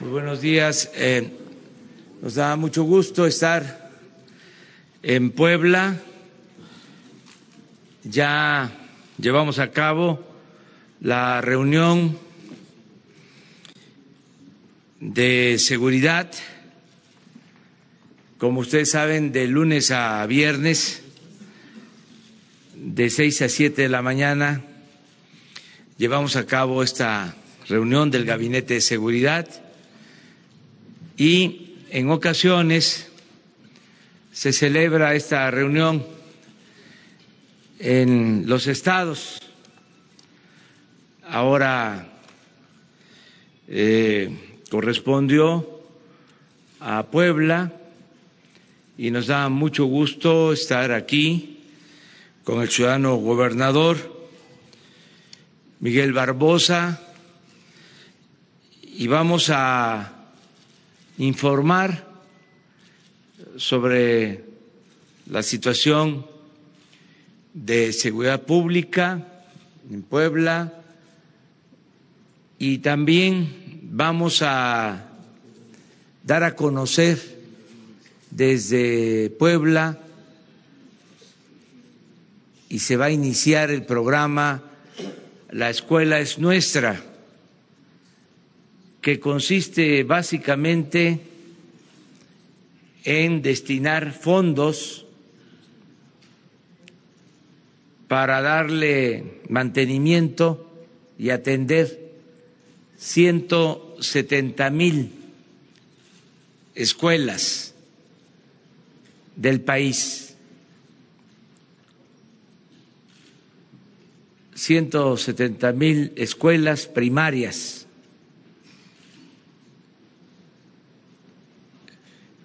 Muy buenos días. Eh, nos da mucho gusto estar en Puebla. Ya llevamos a cabo la reunión de seguridad, como ustedes saben, de lunes a viernes, de seis a siete de la mañana, llevamos a cabo esta reunión del Gabinete de Seguridad y en ocasiones se celebra esta reunión en los estados. Ahora eh, correspondió a Puebla y nos da mucho gusto estar aquí con el ciudadano gobernador Miguel Barbosa y vamos a informar sobre la situación de seguridad pública en Puebla y también vamos a dar a conocer desde Puebla y se va a iniciar el programa La escuela es nuestra que consiste básicamente en destinar fondos para darle mantenimiento y atender 170 mil escuelas del país. 170 mil escuelas primarias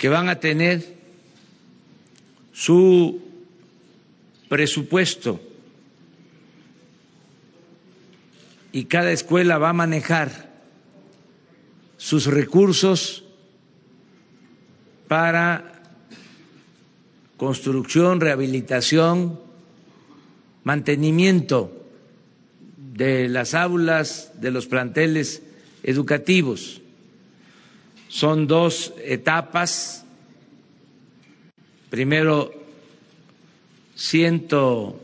que van a tener su presupuesto y cada escuela va a manejar sus recursos para construcción, rehabilitación, mantenimiento de las aulas, de los planteles educativos. Son dos etapas. Primero, ciento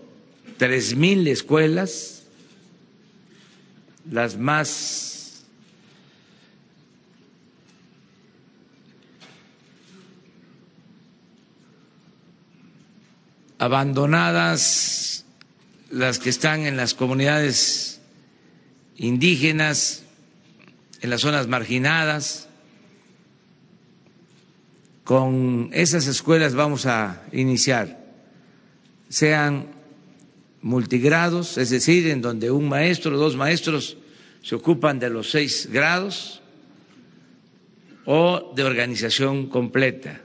tres mil escuelas, las más abandonadas, las que están en las comunidades indígenas, en las zonas marginadas, con esas escuelas vamos a iniciar, sean multigrados, es decir, en donde un maestro o dos maestros se ocupan de los seis grados, o de organización completa.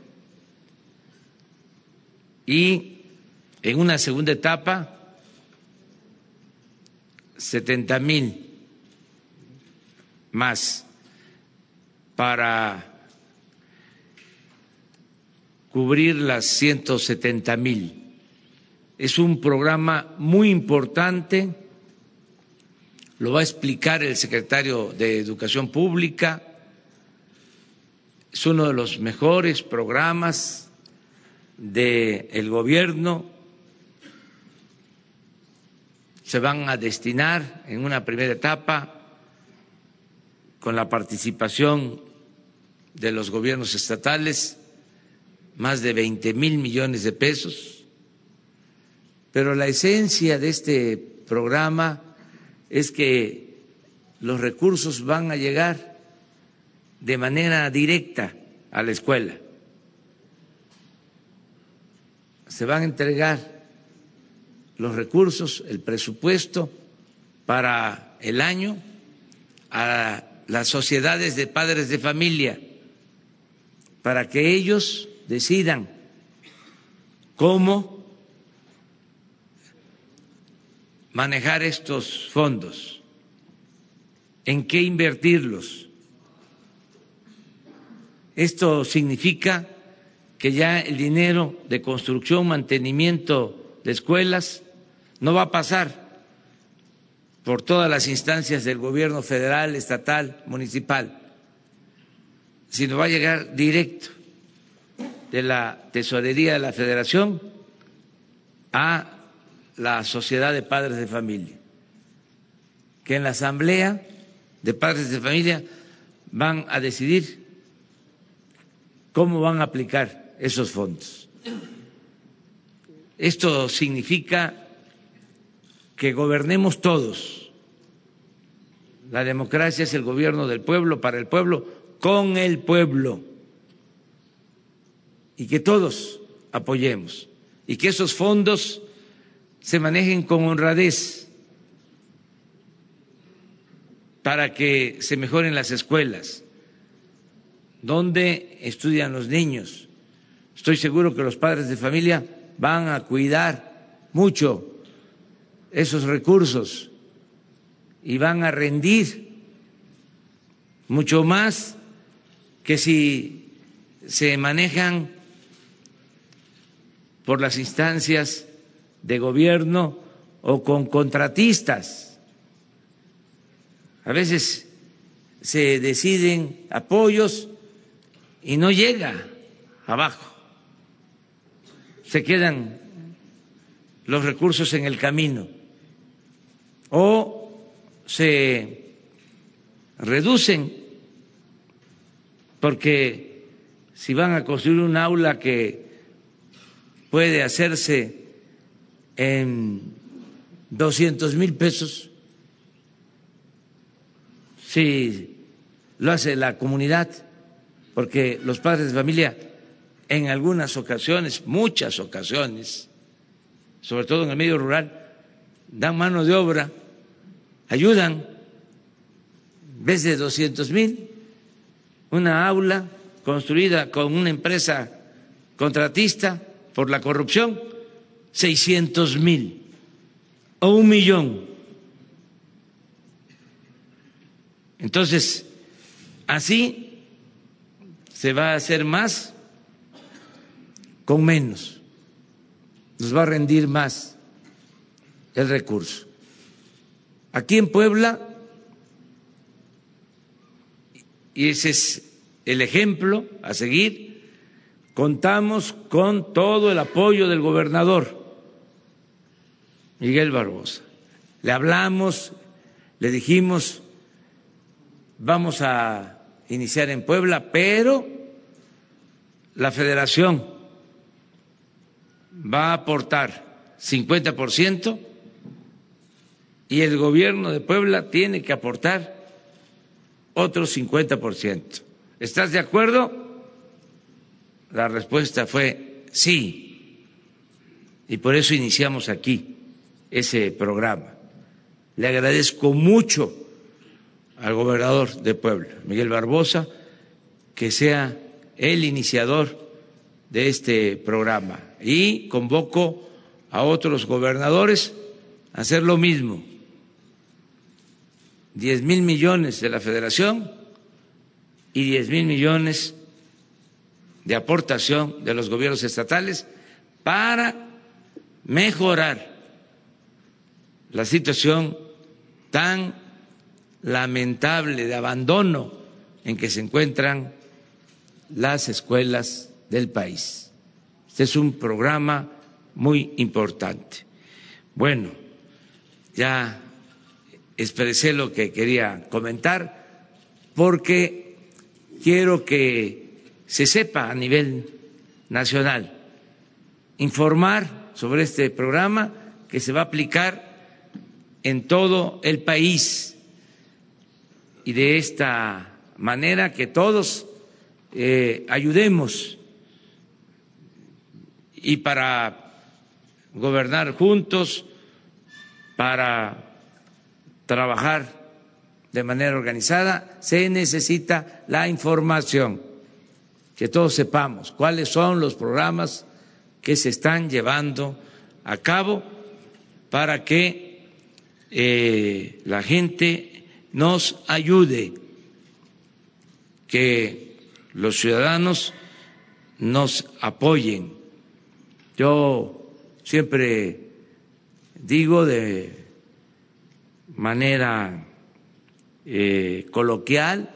Y en una segunda etapa, setenta mil más para cubrir las 170 mil. Es un programa muy importante, lo va a explicar el secretario de Educación Pública, es uno de los mejores programas del gobierno. Se van a destinar en una primera etapa con la participación de los gobiernos estatales más de 20 mil millones de pesos, pero la esencia de este programa es que los recursos van a llegar de manera directa a la escuela. Se van a entregar los recursos, el presupuesto para el año a las sociedades de padres de familia, para que ellos decidan cómo manejar estos fondos, en qué invertirlos. Esto significa que ya el dinero de construcción, mantenimiento de escuelas no va a pasar por todas las instancias del gobierno federal, estatal, municipal, sino va a llegar directo de la tesorería de la federación a la sociedad de padres de familia, que en la asamblea de padres de familia van a decidir cómo van a aplicar esos fondos. Esto significa que gobernemos todos. La democracia es el gobierno del pueblo, para el pueblo, con el pueblo. Y que todos apoyemos. Y que esos fondos se manejen con honradez para que se mejoren las escuelas, donde estudian los niños. Estoy seguro que los padres de familia van a cuidar mucho esos recursos y van a rendir mucho más que si se manejan por las instancias de gobierno o con contratistas. A veces se deciden apoyos y no llega abajo. Se quedan los recursos en el camino o se reducen porque si van a construir un aula que puede hacerse en doscientos mil pesos. Si lo hace la comunidad, porque los padres de familia en algunas ocasiones, muchas ocasiones, sobre todo en el medio rural, dan mano de obra, ayudan, en vez de doscientos mil, una aula construida con una empresa contratista por la corrupción, seiscientos mil o un millón. Entonces, así se va a hacer más con menos, nos va a rendir más el recurso. Aquí en Puebla, y ese es el ejemplo a seguir, contamos con todo el apoyo del gobernador Miguel Barbosa. Le hablamos, le dijimos, vamos a iniciar en Puebla, pero la federación va a aportar 50% y el gobierno de Puebla tiene que aportar otro 50%. ¿Estás de acuerdo? La respuesta fue sí. Y por eso iniciamos aquí ese programa. Le agradezco mucho al gobernador de Puebla, Miguel Barbosa, que sea el iniciador de este programa y convoco a otros gobernadores a hacer lo mismo 10 mil millones de la federación y 10 mil millones de aportación de los gobiernos estatales para mejorar la situación tan lamentable de abandono en que se encuentran las escuelas del país. Este es un programa muy importante. Bueno, ya expresé lo que quería comentar porque quiero que se sepa a nivel nacional, informar sobre este programa que se va a aplicar en todo el país. Y de esta manera que todos eh, ayudemos y para gobernar juntos, para trabajar de manera organizada, se necesita la información, que todos sepamos cuáles son los programas que se están llevando a cabo para que eh, la gente nos ayude, que los ciudadanos nos apoyen. Yo siempre digo de manera eh, coloquial,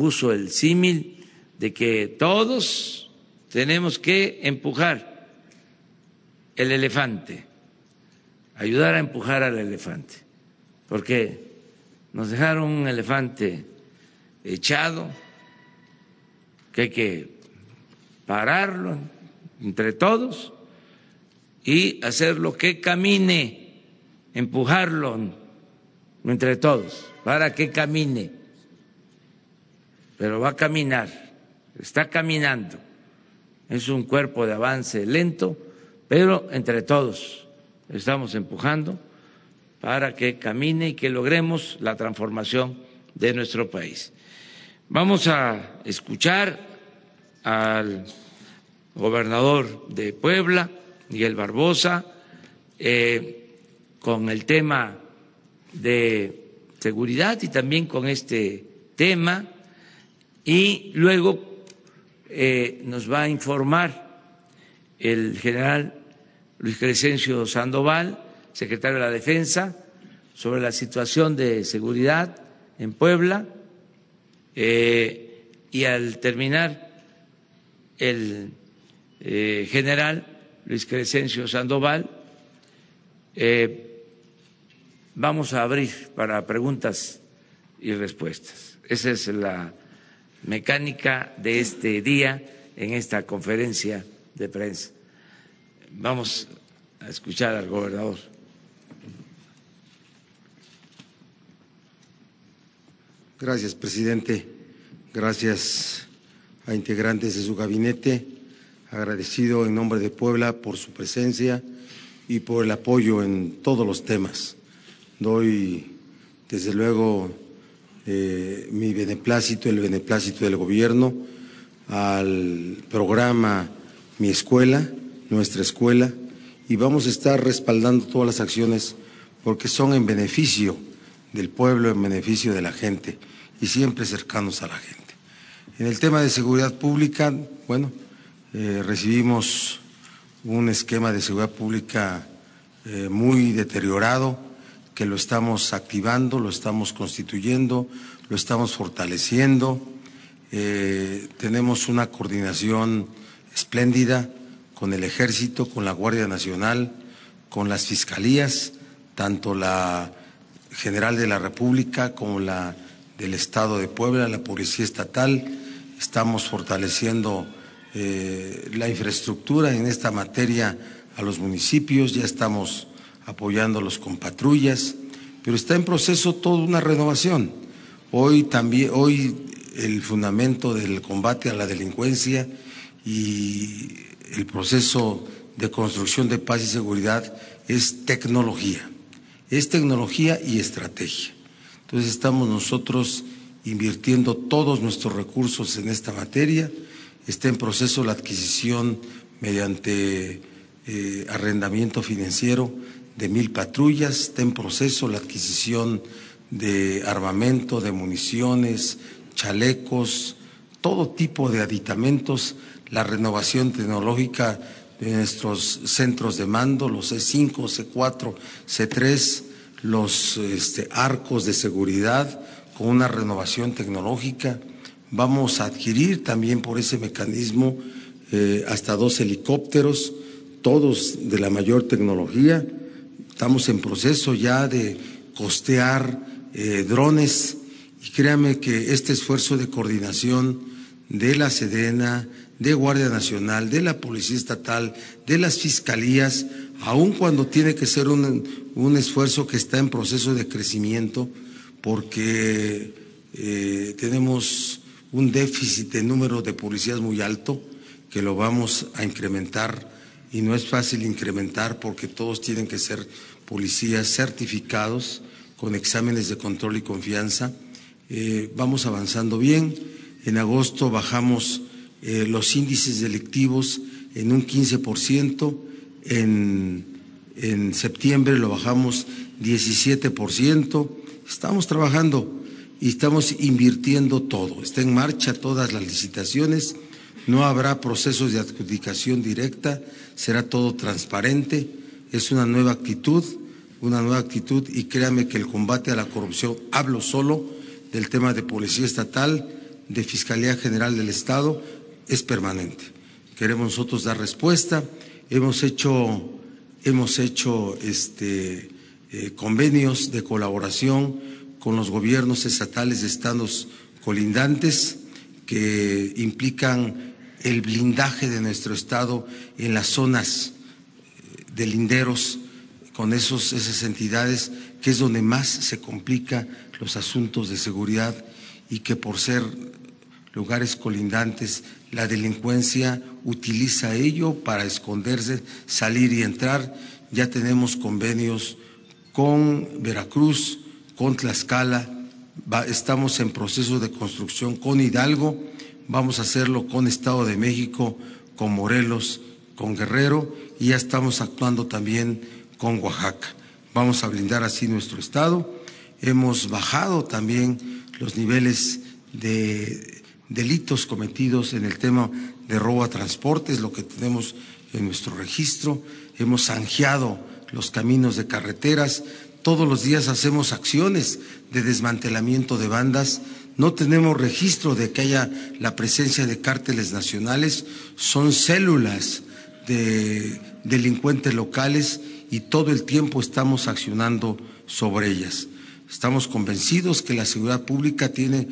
uso el símil de que todos tenemos que empujar el elefante, ayudar a empujar al elefante, porque nos dejaron un elefante echado, que hay que pararlo entre todos y hacerlo que camine, empujarlo entre todos, para que camine. Pero va a caminar, está caminando. Es un cuerpo de avance lento, pero entre todos estamos empujando para que camine y que logremos la transformación de nuestro país. Vamos a escuchar al gobernador de Puebla, Miguel Barbosa, eh, con el tema de seguridad y también con este tema, y luego eh, nos va a informar el general Luis Crescencio Sandoval, secretario de la Defensa, sobre la situación de seguridad en Puebla eh, y al terminar el eh, general Luis Crescencio Sandoval, vamos a abrir para preguntas y respuestas. Esa es la mecánica de este día en esta conferencia de prensa. Vamos a escuchar al gobernador. Gracias, presidente. Gracias a integrantes de su gabinete. Agradecido en nombre de Puebla por su presencia y por el apoyo en todos los temas. Doy, desde luego, mi beneplácito, el beneplácito del gobierno al programa Mi Escuela, nuestra escuela, y vamos a estar respaldando todas las acciones porque son en beneficio del pueblo, en beneficio de la gente y siempre cercanos a la gente. En el tema de seguridad pública, bueno, eh, recibimos un esquema de seguridad pública eh, muy deteriorado, que lo estamos activando, lo estamos constituyendo, lo estamos fortaleciendo. Eh, tenemos una coordinación espléndida con el Ejército, con la Guardia Nacional, con las fiscalías, tanto la General de la República como la del Estado de Puebla, la Policía Estatal. Estamos fortaleciendo eh, la infraestructura en esta materia a los municipios, ya estamos apoyándolos con patrullas, pero está en proceso toda una renovación. Hoy también, hoy el fundamento del combate a la delincuencia y el proceso de construcción de paz y seguridad es tecnología, es tecnología y estrategia. Entonces estamos nosotros invirtiendo todos nuestros recursos en esta materia. Está en proceso la adquisición mediante eh, arrendamiento financiero de mil patrullas. Está en proceso la adquisición de armamento, de municiones, chalecos, todo tipo de aditamentos, la renovación tecnológica de nuestros centros de mando, los C5, C4, C3, los este, arcos de seguridad con una renovación tecnológica. Vamos a adquirir también por ese mecanismo eh, hasta dos helicópteros, todos de la mayor tecnología. Estamos en proceso ya de costear eh, drones. Y créame que este esfuerzo de coordinación de la Sedena, de Guardia Nacional, de la Policía Estatal, de las fiscalías, aun cuando tiene que ser un, esfuerzo que está en proceso de crecimiento, porque eh, tenemos un déficit de número de policías muy alto, que lo vamos a incrementar, y no es fácil incrementar porque todos tienen que ser policías certificados con exámenes de control y confianza. Eh, vamos avanzando bien. En agosto bajamos eh, los índices delictivos en un 15%, en, en septiembre lo bajamos 17%. Estamos trabajando y estamos invirtiendo todo. Está en marcha todas las licitaciones, no habrá procesos de adjudicación directa, será todo transparente. Es una nueva actitud, una nueva actitud y créame que el combate a la corrupción, hablo solo del tema de policía estatal, de Fiscalía General del Estado es permanente. Queremos nosotros dar respuesta. Hemos hecho, hemos hecho este, eh, convenios de colaboración con los gobiernos estatales de estados colindantes que implican el blindaje de nuestro estado en las zonas de linderos con esos, esas entidades que es donde más se complica los asuntos de seguridad y que por ser lugares colindantes la delincuencia utiliza ello para esconderse, salir y entrar. Ya tenemos convenios con Veracruz, con Tlaxcala, estamos en proceso de construcción con Hidalgo, vamos a hacerlo con Estado de México, con Morelos, con Guerrero y ya estamos actuando también con Oaxaca. Vamos a blindar así nuestro Estado. Hemos bajado también los niveles de delitos cometidos en el tema de robo a transportes, lo que tenemos en nuestro registro. Hemos zanjeado los caminos de carreteras. Todos los días hacemos acciones de desmantelamiento de bandas. No tenemos registro de que haya la presencia de cárteles nacionales. Son células de delincuentes locales y todo el tiempo estamos accionando sobre ellas. Estamos convencidos que la seguridad pública tiene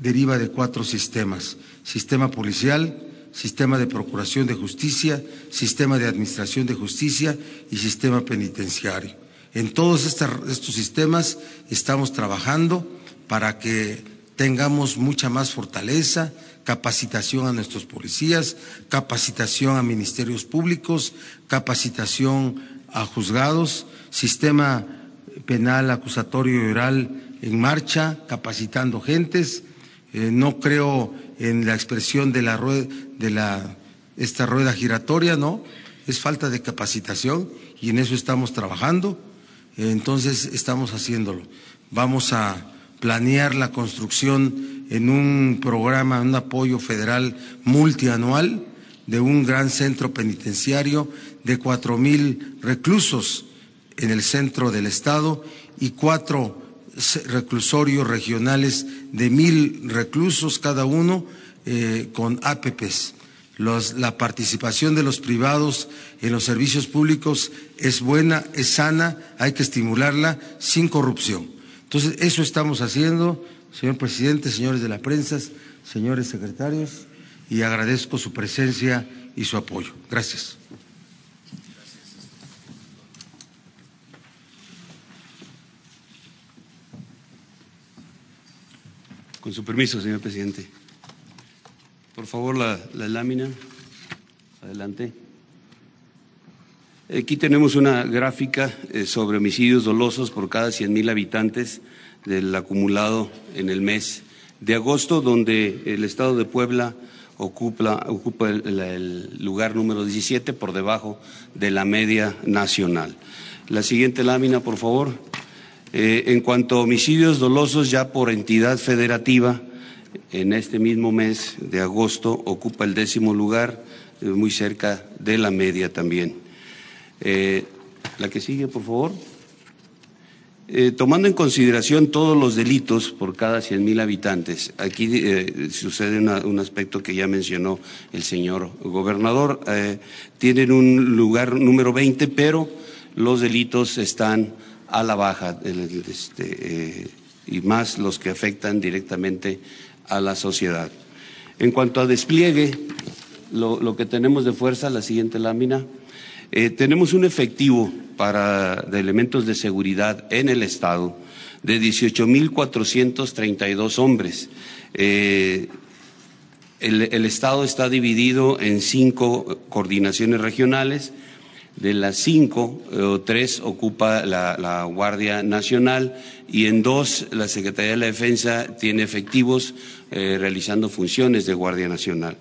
deriva de cuatro sistemas: sistema policial, sistema de procuración de justicia, sistema de administración de justicia y sistema penitenciario. En todos estos sistemas estamos trabajando para que tengamos mucha más fortaleza, capacitación a nuestros policías, capacitación a ministerios públicos, capacitación a juzgados, sistema penal acusatorio y oral en marcha, capacitando gentes. Eh, no creo en la expresión de la de la esta rueda giratoria, no, es falta de capacitación y en eso estamos trabajando. entonces estamos haciéndolo. Vamos a planear la construcción en un programa, un apoyo federal multianual de un gran centro penitenciario de cuatro mil reclusos en el centro del estado y cuatro reclusorios regionales de mil reclusos cada uno eh, con APPs. la participación de los privados en los servicios públicos es buena, es sana, hay que estimularla sin corrupción. Entonces, eso estamos haciendo, señor presidente, señores de la prensa, señores secretarios, y agradezco su presencia y su apoyo. Gracias. Con su permiso, señor presidente. Por favor, la, lámina. Adelante. Aquí tenemos una gráfica eh, sobre homicidios dolosos por cada 100.000 habitantes del acumulado en el mes de agosto, donde el Estado de Puebla ocupa, ocupa el, lugar número 17 por debajo de la media nacional. La siguiente lámina, por favor. Eh, en cuanto a homicidios dolosos ya por entidad federativa, en este mismo mes de agosto ocupa el décimo lugar, eh, muy cerca de la media también. Eh, la que sigue, por favor. Tomando en consideración todos los delitos por cada 100.000 habitantes, aquí sucede un aspecto que ya mencionó el señor gobernador. tienen un lugar número 20, pero los delitos están a la baja este, eh, y más los que afectan directamente a la sociedad. En cuanto a despliegue, lo, que tenemos de fuerza, la siguiente lámina, eh, tenemos un efectivo para, de elementos de seguridad en el Estado de 18.432 hombres. Eh, el, el Estado está dividido en cinco coordinaciones regionales, de las cinco, o tres ocupa la, Guardia Nacional y en dos la Secretaría de la Defensa tiene efectivos eh, realizando funciones de Guardia Nacional.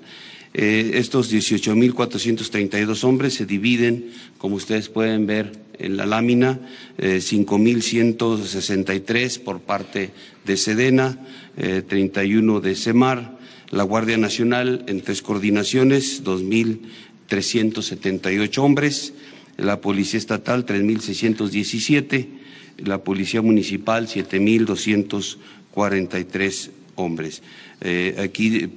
Eh, estos 18.432 hombres se dividen, como ustedes pueden ver en la lámina, eh, 5.163 por parte de Sedena, 31 de Semar, la Guardia Nacional en tres coordinaciones, 2.378 hombres, la Policía Estatal 3.617, la Policía Municipal 7.243 hombres. Eh, aquí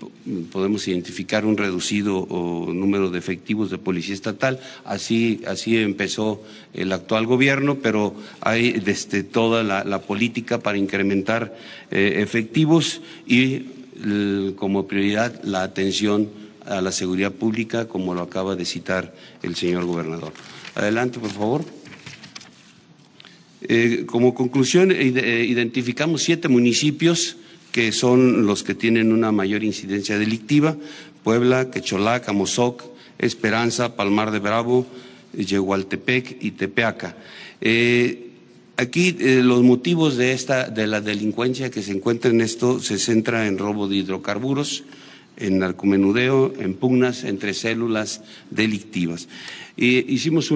podemos identificar un reducido número de efectivos de policía estatal. Así, así empezó el actual gobierno, pero hay desde toda la, política para incrementar efectivos y como prioridad la atención a la seguridad pública, como lo acaba de citar el señor gobernador. Adelante, por favor. Eh, como conclusión, eh, identificamos siete municipios que son los que tienen una mayor incidencia delictiva, Puebla, Quecholac, Amozoc, Esperanza, Palmar de Bravo, Yehualtepec y Tepeaca. Eh, aquí los motivos de, esta, de la delincuencia que se encuentra en esto se centra en robo de hidrocarburos, en narcomenudeo, en pugnas entre células delictivas. hicimos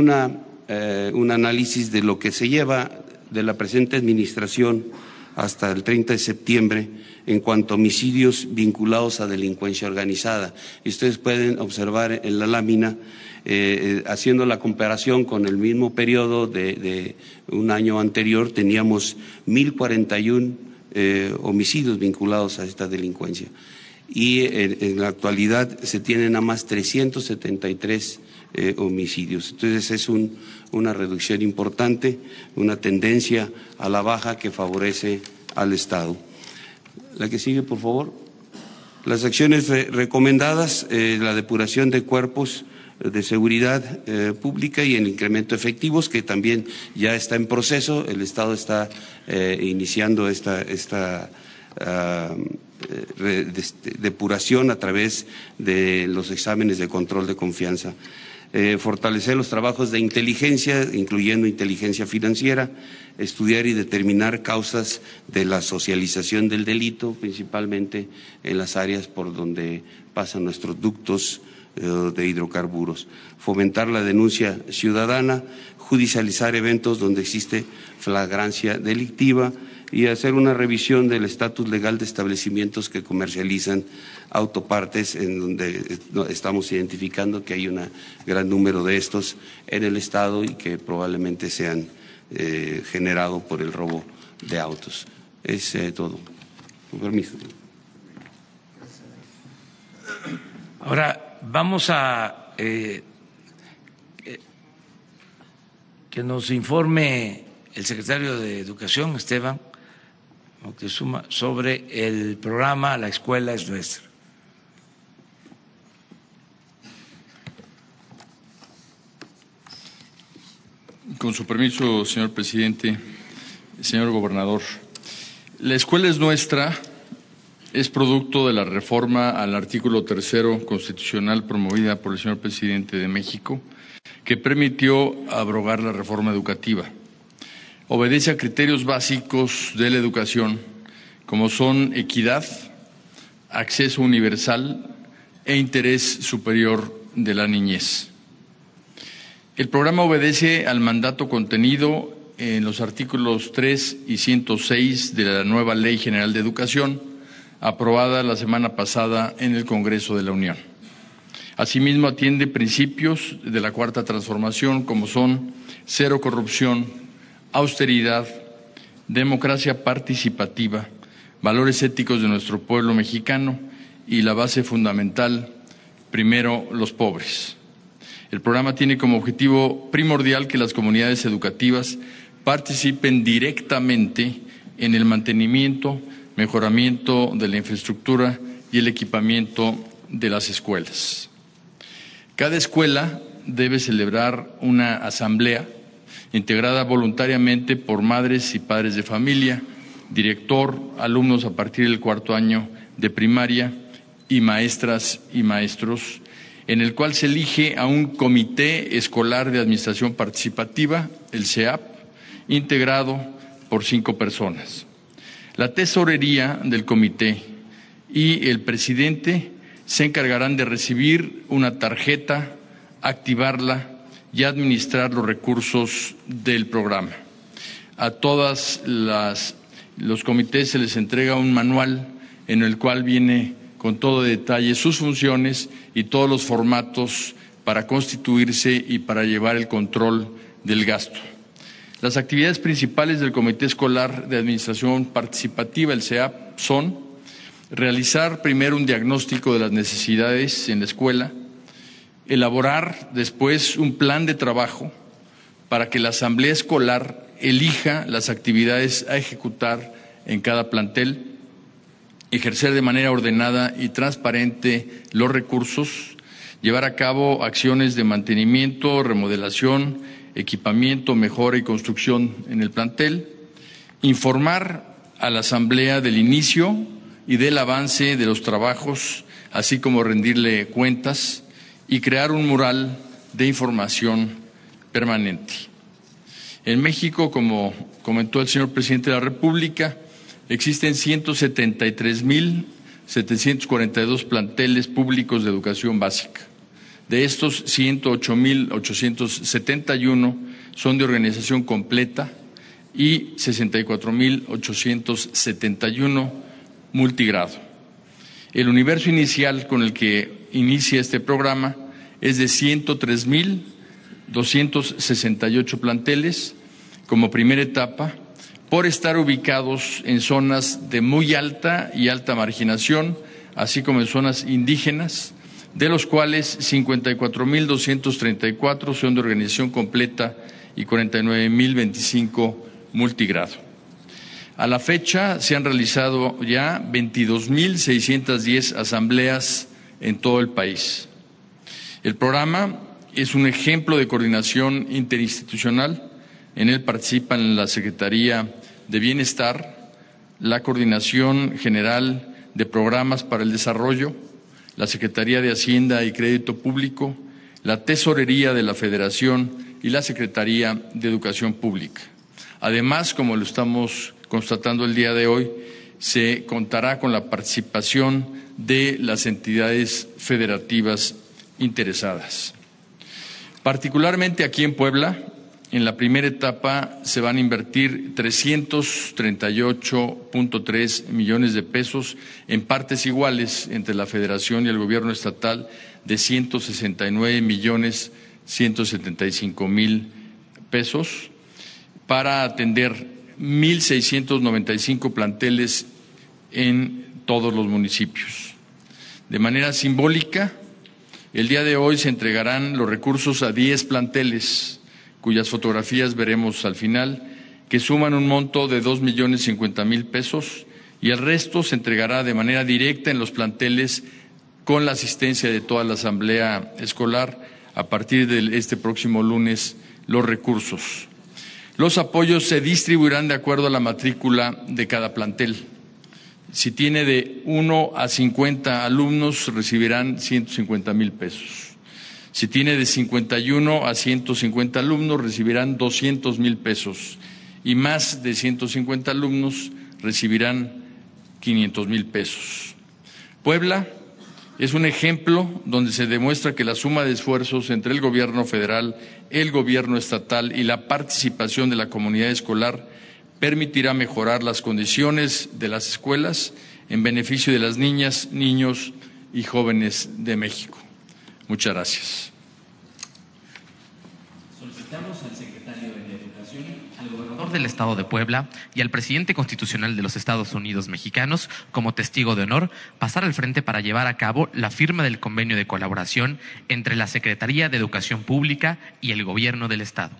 eh, un análisis de lo que se lleva de la presente administración hasta el 30 de septiembre en cuanto a homicidios vinculados a delincuencia organizada. Y ustedes pueden observar en la lámina, eh, eh, haciendo la comparación con el mismo periodo de, un año anterior, teníamos 1.041 homicidios vinculados a esta delincuencia y en, la actualidad se tienen a más 373 eh, homicidios. Entonces es una reducción importante, una tendencia a la baja que favorece al Estado. La que sigue, por favor. Las acciones recomendadas, eh, la depuración de cuerpos de seguridad eh, pública y el incremento de efectivos, que también ya está en proceso. El Estado está iniciando esta, esta depuración a través de los exámenes de control de confianza. Eh, fortalecer los trabajos de inteligencia, incluyendo inteligencia financiera, estudiar y determinar causas de la socialización del delito, principalmente en las áreas por donde pasan nuestros ductos eh, de hidrocarburos, fomentar la denuncia ciudadana, judicializar eventos donde existe flagrancia delictiva, y hacer una revisión del estatus legal de establecimientos que comercializan autopartes, en donde estamos identificando que hay un gran número de estos en el Estado y que probablemente sean eh, generados por el robo de autos. Es eh, todo. Con permiso. Ahora vamos a eh, que nos informe el secretario de Educación, Esteban Sobre el programa La escuela es nuestra. Con su permiso, señor presidente, señor gobernador, la escuela es nuestra es producto de la reforma al artículo tercero constitucional promovida por el señor presidente de México, que permitió abrogar la reforma educativa obedece a criterios básicos de la educación, como son equidad, acceso universal e interés superior de la niñez. El programa obedece al mandato contenido en los artículos 3 y 106 de la nueva Ley General de Educación, aprobada la semana pasada en el Congreso de la Unión. Asimismo, atiende principios de la Cuarta Transformación, como son cero corrupción, austeridad, democracia participativa, valores éticos de nuestro pueblo mexicano y la base fundamental, primero, los pobres. El programa tiene como objetivo primordial que las comunidades educativas participen directamente en el mantenimiento, mejoramiento de la infraestructura y el equipamiento de las escuelas. Cada escuela debe celebrar una asamblea integrada voluntariamente por madres y padres de familia, director, alumnos a partir del cuarto año de primaria y maestras y maestros, en el cual se elige a un comité escolar de administración participativa, el CEAP, integrado por cinco personas. La tesorería del comité y el presidente se encargarán de recibir una tarjeta, activarla y administrar los recursos del programa. A todas las los comités se les entrega un manual en el cual viene con todo detalle sus funciones y todos los formatos para constituirse y para llevar el control del gasto. Las actividades principales del Comité Escolar de Administración Participativa, el CEAP, son realizar primero un diagnóstico de las necesidades en la escuela, elaborar después un plan de trabajo para que la asamblea escolar elija las actividades a ejecutar en cada plantel, ejercer de manera ordenada y transparente los recursos, llevar a cabo acciones de mantenimiento, remodelación, equipamiento, mejora y construcción en el plantel, informar a la Asamblea del inicio y del avance de los trabajos, así como rendirle cuentas y crear un mural de información permanente. En México, como comentó el señor presidente de la República, existen 173.742 planteles públicos de educación básica. De estos, 108.871 son de organización completa y 64.871 multigrado. El universo inicial con el que inicia este programa es de 103.268 planteles como primera etapa por estar ubicados en zonas de muy alta y alta marginación, así como en zonas indígenas, de los cuales 54.234 son de organización completa y 49.025 multigrado. A la fecha se han realizado ya 22.610 asambleas en todo el país. El programa es un ejemplo de coordinación interinstitucional. En él participan la Secretaría de Bienestar, la Coordinación General de Programas para el Desarrollo, la Secretaría de Hacienda y Crédito Público, la Tesorería de la Federación y la Secretaría de Educación Pública. Además, como lo estamos constatando el día de hoy, se contará con la participación de las entidades federativas interesadas. Particularmente aquí en Puebla, en la primera etapa se van a invertir 338.3 millones de pesos en partes iguales entre la Federación y el Gobierno estatal de 169 millones 175 mil pesos para atender 1.695 planteles en todos los municipios. De manera simbólica, el día de hoy se entregarán los recursos a 10 planteles, cuyas fotografías veremos al final, que suman un monto de dos millones cincuenta mil pesos y el resto se entregará de manera directa en los planteles con la asistencia de toda la Asamblea Escolar a partir de este próximo lunes los recursos. Los apoyos se distribuirán de acuerdo a la matrícula de cada plantel. Si tiene de 1 a 50 alumnos, recibirán 150 mil pesos. Si tiene de 51 a 150 alumnos, recibirán 200 mil pesos. Y más de 150 alumnos recibirán 500 mil pesos. Puebla es un ejemplo donde se demuestra que la suma de esfuerzos entre el Gobierno federal, el Gobierno estatal y la participación de la comunidad escolar permitirá mejorar las condiciones de las escuelas en beneficio de las niñas, niños y jóvenes de México. Muchas gracias. del Estado de Puebla y al presidente constitucional de los Estados Unidos mexicanos como testigo de honor pasar al frente para llevar a cabo la firma del convenio de colaboración entre la Secretaría de Educación Pública y el Gobierno del Estado.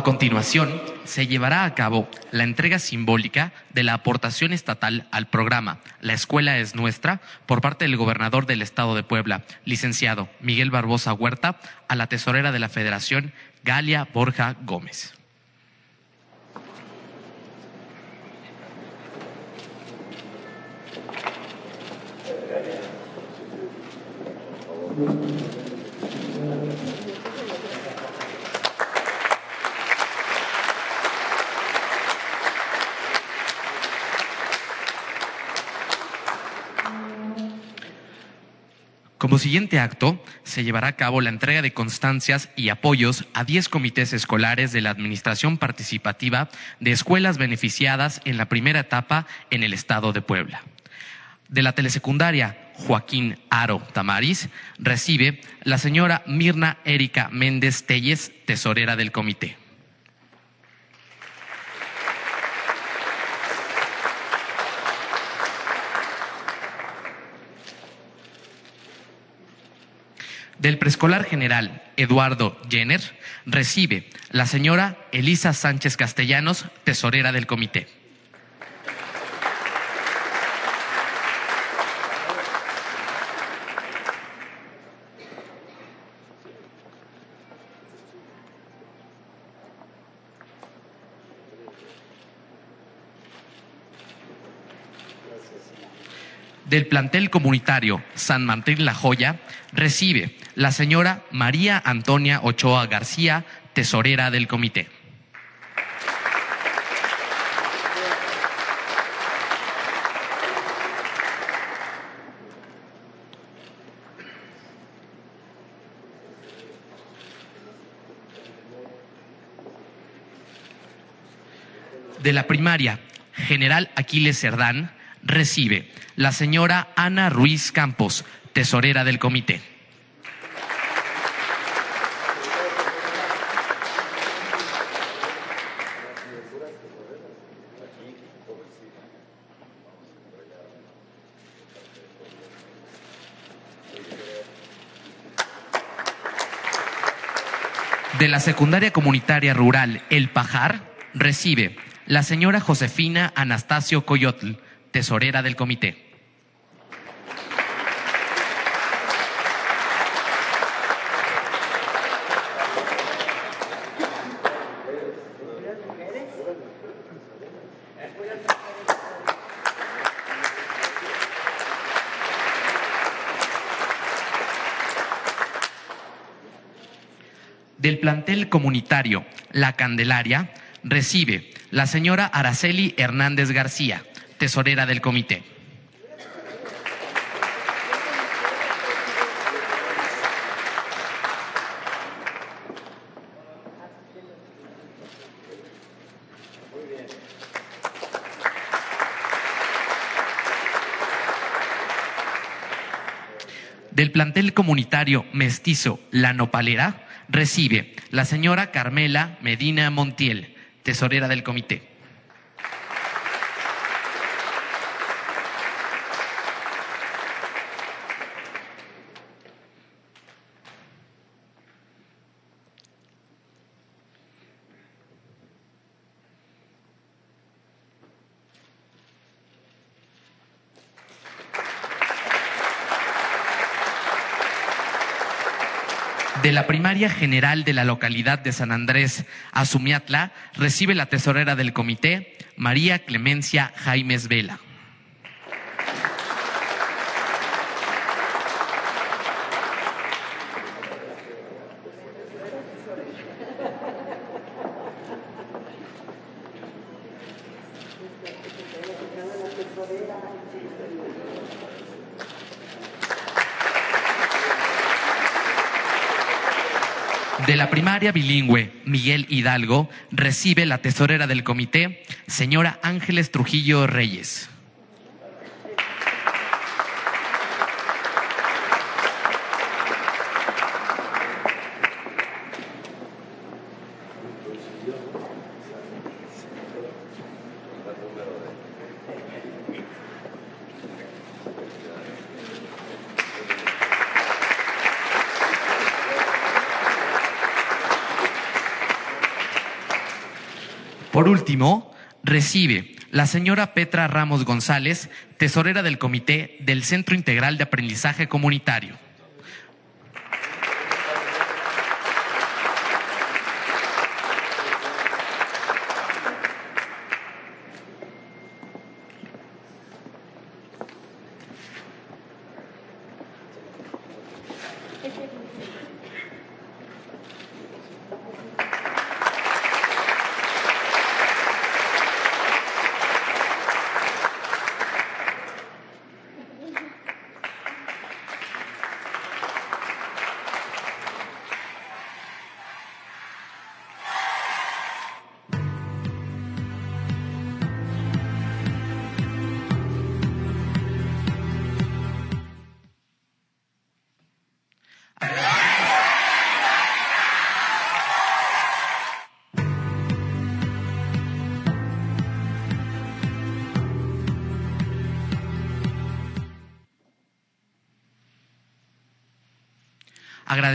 A continuación, se llevará a cabo la entrega simbólica de la aportación estatal al programa La Escuela es Nuestra por parte del gobernador del Estado de Puebla, licenciado Miguel Barbosa Huerta, a la tesorera de la Federación, Galia Borja Gómez. Siguiente acto, se llevará a cabo la entrega de constancias y apoyos a 10 comités escolares de la Administración Participativa de escuelas beneficiadas en la primera etapa en el Estado de Puebla. De la telesecundaria Joaquín Aro Tamaris recibe la señora Mirna Erika Méndez Telles, tesorera del comité. Del preescolar general Eduardo Jenner recibe la señora Elisa Sánchez Castellanos, tesorera del comité. Del plantel comunitario San Martín La Joya recibe la señora María Antonia Ochoa García, tesorera del comité. De la primaria General Aquiles Cerdán recibe la señora Ana Ruiz Campos, tesorera del comité. De la secundaria comunitaria rural El Pajar recibe la señora Josefina Anastasio Coyotl, tesorera del comité. Del plantel comunitario La Candelaria recibe la señora Araceli Hernández García, tesorera del comité. Del plantel comunitario mestizo La Nopalera recibe la señora Carmela Medina Montiel, tesorera del comité. De la primaria general de la localidad de San Andrés, Azumiatla, recibe la tesorera del comité, María Clemencia Jaimes Vela. De la primaria bilingüe Miguel Hidalgo recibe la tesorera del comité, señora Ángeles Trujillo Reyes. Por último, recibe la señora Petra Ramos González, tesorera del Comité del Centro Integral de Aprendizaje Comunitario.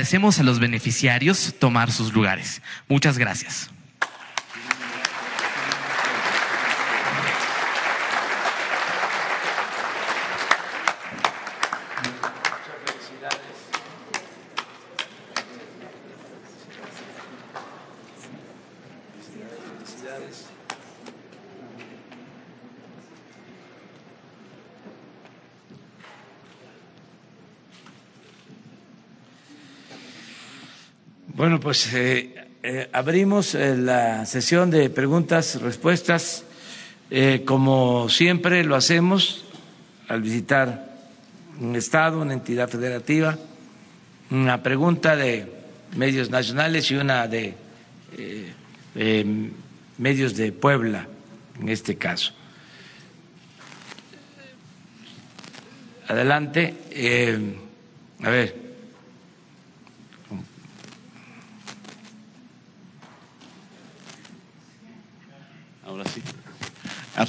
Agradecemos a los beneficiarios tomar sus lugares. Muchas gracias. Bueno, pues eh, eh, abrimos eh, la sesión de preguntas, respuestas. como siempre lo hacemos al visitar un Estado, una entidad federativa, una pregunta de medios nacionales y una de medios de Puebla, en este caso. Adelante. a ver.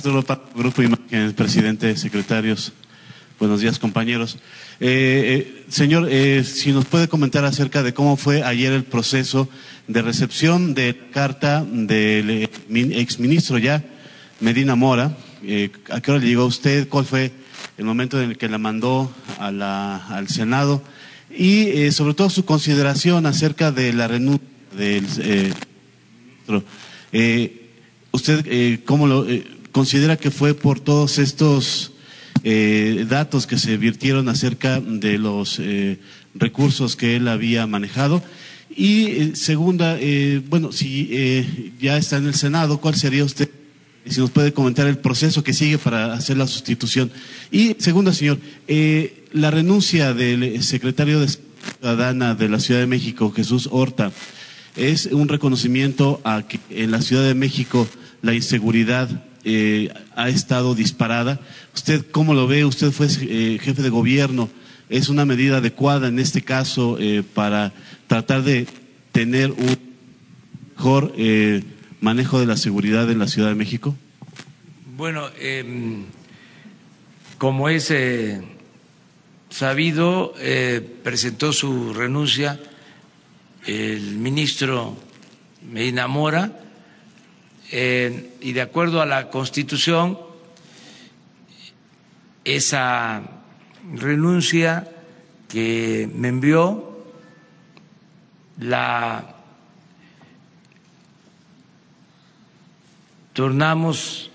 Arturo Grupo Imagen, presidente, secretarios. Buenos días, compañeros. Eh, eh, señor, eh, si nos puede comentar acerca de cómo fue ayer el proceso de recepción de carta del exministro ya, Medina Mora. ¿A qué hora le llegó a usted? ¿Cuál fue el momento en el que la mandó al Senado? Y sobre todo su consideración acerca de la renuncia del ministro. ¿Usted cómo lo considera que fue por todos estos eh, datos que se virtieron acerca de los eh, recursos que él había manejado. Y eh, segunda, bueno, si ya está en el Senado, ¿cuál sería usted? Si nos puede comentar el proceso que sigue para hacer la sustitución. Y segunda, señor, la renuncia del secretario de Ciudadana de la Ciudad de México, Jesús Horta, es un reconocimiento a que en la Ciudad de México la inseguridad eh, ha estado disparada. ¿Usted cómo lo ve? Usted fue eh, jefe de gobierno. ¿Es una medida adecuada en este caso eh, para tratar de tener un mejor manejo de la seguridad en la Ciudad de México? Bueno, em, como es sabido, presentó su renuncia el ministro Medina Mora y de acuerdo a la Constitución, esa renuncia que me envió la turnamos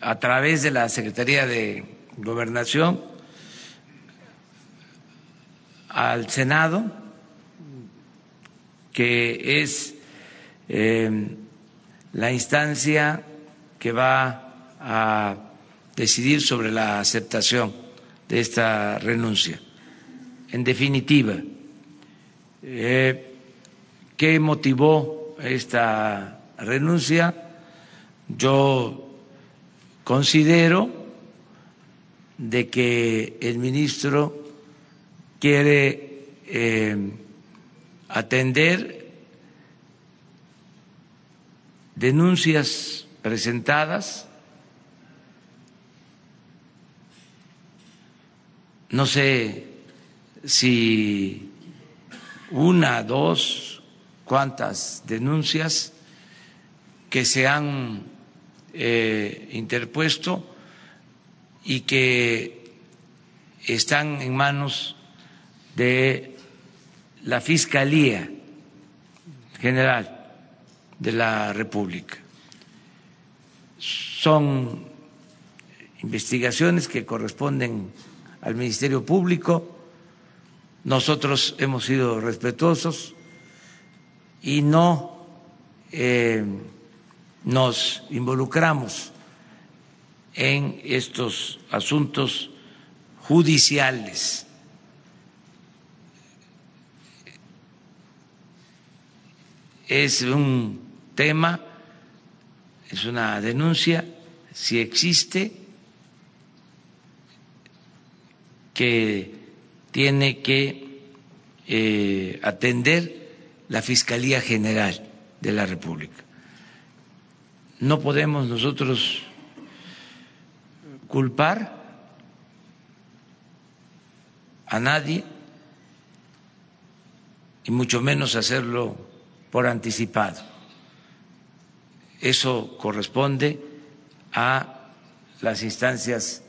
a través de la Secretaría de Gobernación al Senado, que es eh, la instancia que va a decidir sobre la aceptación de esta renuncia. En definitiva, eh, ¿qué motivó esta renuncia? Yo considero de que el ministro quiere eh, atender denuncias presentadas, no sé si una, dos, cuántas denuncias que se han eh, interpuesto y que están en manos de la Fiscalía General de la República. Son investigaciones que corresponden al Ministerio Público. Nosotros hemos sido respetuosos y no eh, nos involucramos en estos asuntos judiciales. Es un tema, es una denuncia, si existe, que tiene que eh, atender la Fiscalía General de la República. No podemos nosotros culpar a nadie y mucho menos hacerlo por anticipado. Eso corresponde a las instancias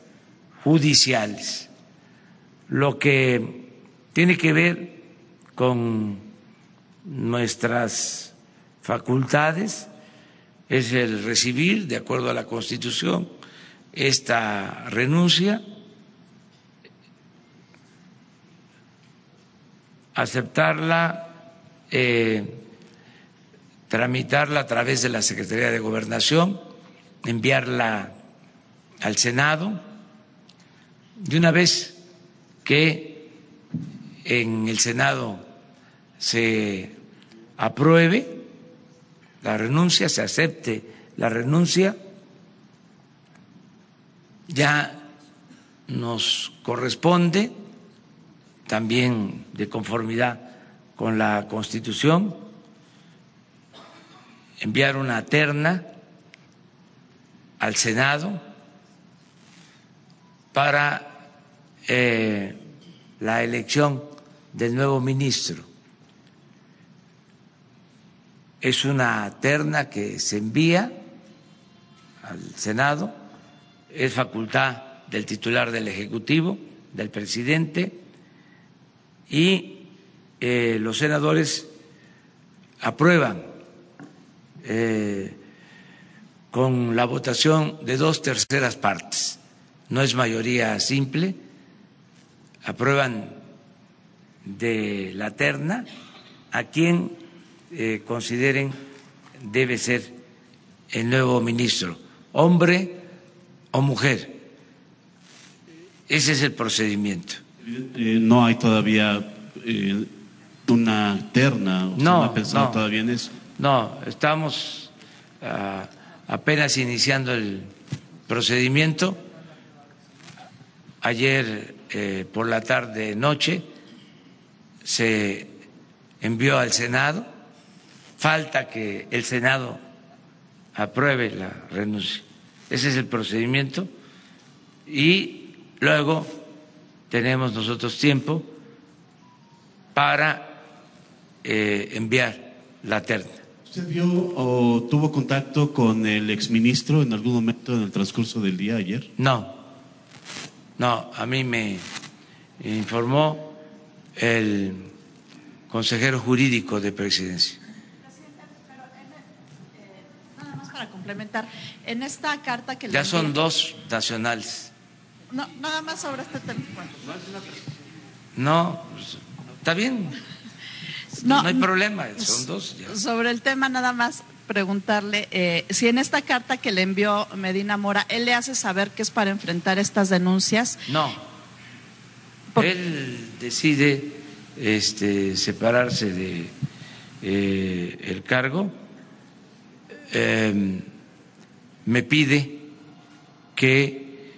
judiciales. Lo que tiene que ver con nuestras facultades es el recibir, de acuerdo a la Constitución, esta renuncia, aceptarla, eh, tramitarla a través de la Secretaría de Gobernación, enviarla al Senado, de una vez que en el Senado se apruebe la renuncia, se acepte la renuncia, ya nos corresponde, también de conformidad con la Constitución, enviar una terna al Senado para eh, la elección del nuevo ministro. Es una terna que se envía al Senado es facultad del titular del Ejecutivo, del presidente, y eh, los senadores aprueban eh, con la votación de dos terceras partes, no es mayoría simple, aprueban de la terna a quien eh, consideren debe ser el nuevo ministro, hombre o mujer. Ese es el procedimiento. Eh, no hay todavía eh, una terna, no, ha pensado no, todavía en eso. No, estamos uh, apenas iniciando el procedimiento. Ayer eh, por la tarde noche se envió al Senado. Falta que el Senado apruebe la renuncia. Ese es el procedimiento y luego tenemos nosotros tiempo para eh, enviar la terna. ¿Usted vio o tuvo contacto con el exministro en algún momento en el transcurso del día ayer? No, no, a mí me informó el consejero jurídico de presidencia. para complementar, en esta carta que Ya le son dos nacionales. No, nada más sobre este tema. Bueno, No, pues, está bien. No, hay problema, son dos. ya. Sobre el tema, nada más preguntarle eh, si en esta carta que le envió Medina Mora, él le hace saber que es para enfrentar estas denuncias. No, él decide este, separarse de eh, el cargo, eh, me pide que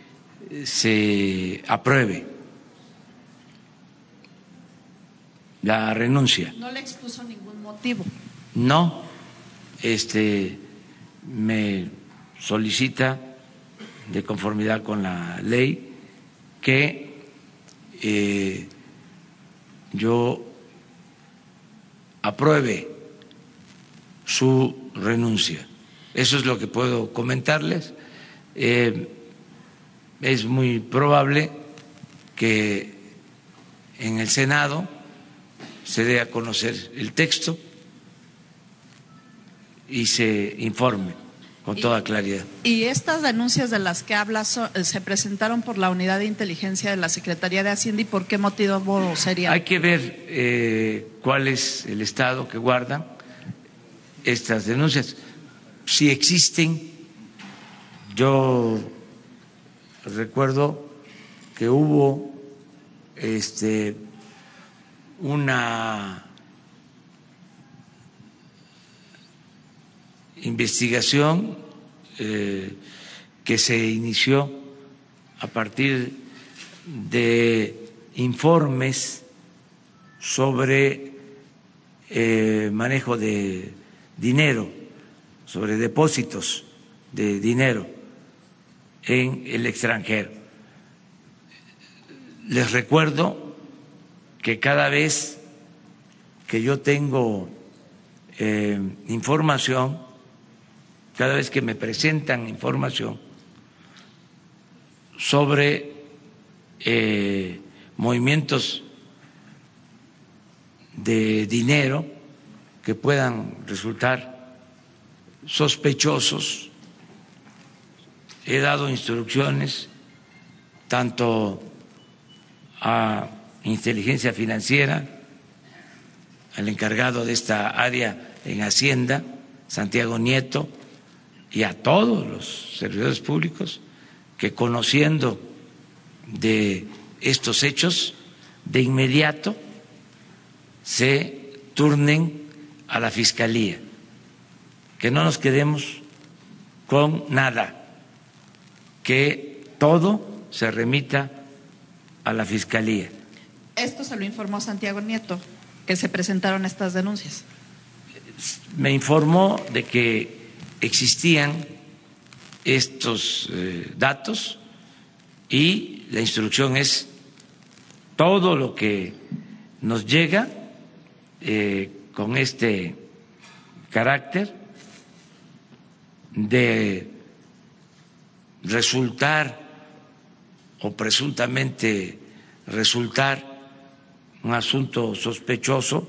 se apruebe la renuncia. No le expuso ningún motivo. No, este me solicita de conformidad con la ley que eh, yo apruebe su renuncia. Eso es lo que puedo comentarles. Eh, es muy probable que en el Senado se dé a conocer el texto y se informe con toda claridad. ¿Y estas denuncias de las que hablas eh, se presentaron por la Unidad de Inteligencia de la Secretaría de Hacienda y por qué motivo sería? Hay que ver eh, cuál es el estado que guardan estas denuncias. Si existen, yo recuerdo que hubo este, una investigación eh, que se inició a partir de informes sobre eh, manejo de dinero, sobre depósitos de dinero en el extranjero. Les recuerdo que cada vez que yo tengo eh, información, cada vez que me presentan información sobre eh, movimientos de dinero que puedan resultar sospechosos, he dado instrucciones tanto a inteligencia financiera, al encargado de esta área en Hacienda, Santiago Nieto, y a todos los servidores públicos que conociendo de estos hechos, de inmediato se turnen a la Fiscalía, que no nos quedemos con nada, que todo se remita a la Fiscalía. Esto se lo informó Santiago Nieto, que se presentaron estas denuncias. Me informó de que existían estos eh, datos y la instrucción es todo lo que nos llega eh, con este carácter de resultar o presuntamente resultar un asunto sospechoso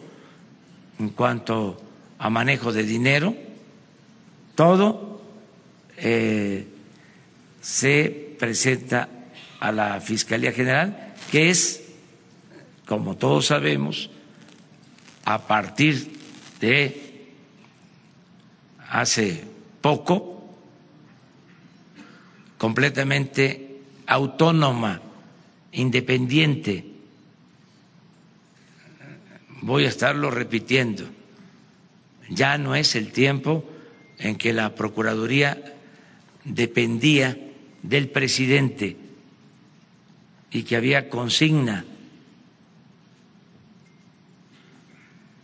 en cuanto a manejo de dinero, todo eh, se presenta a la Fiscalía General, que es, como todos sabemos, a partir de hace poco, completamente autónoma, independiente. Voy a estarlo repitiendo. Ya no es el tiempo en que la Procuraduría dependía del presidente y que había consigna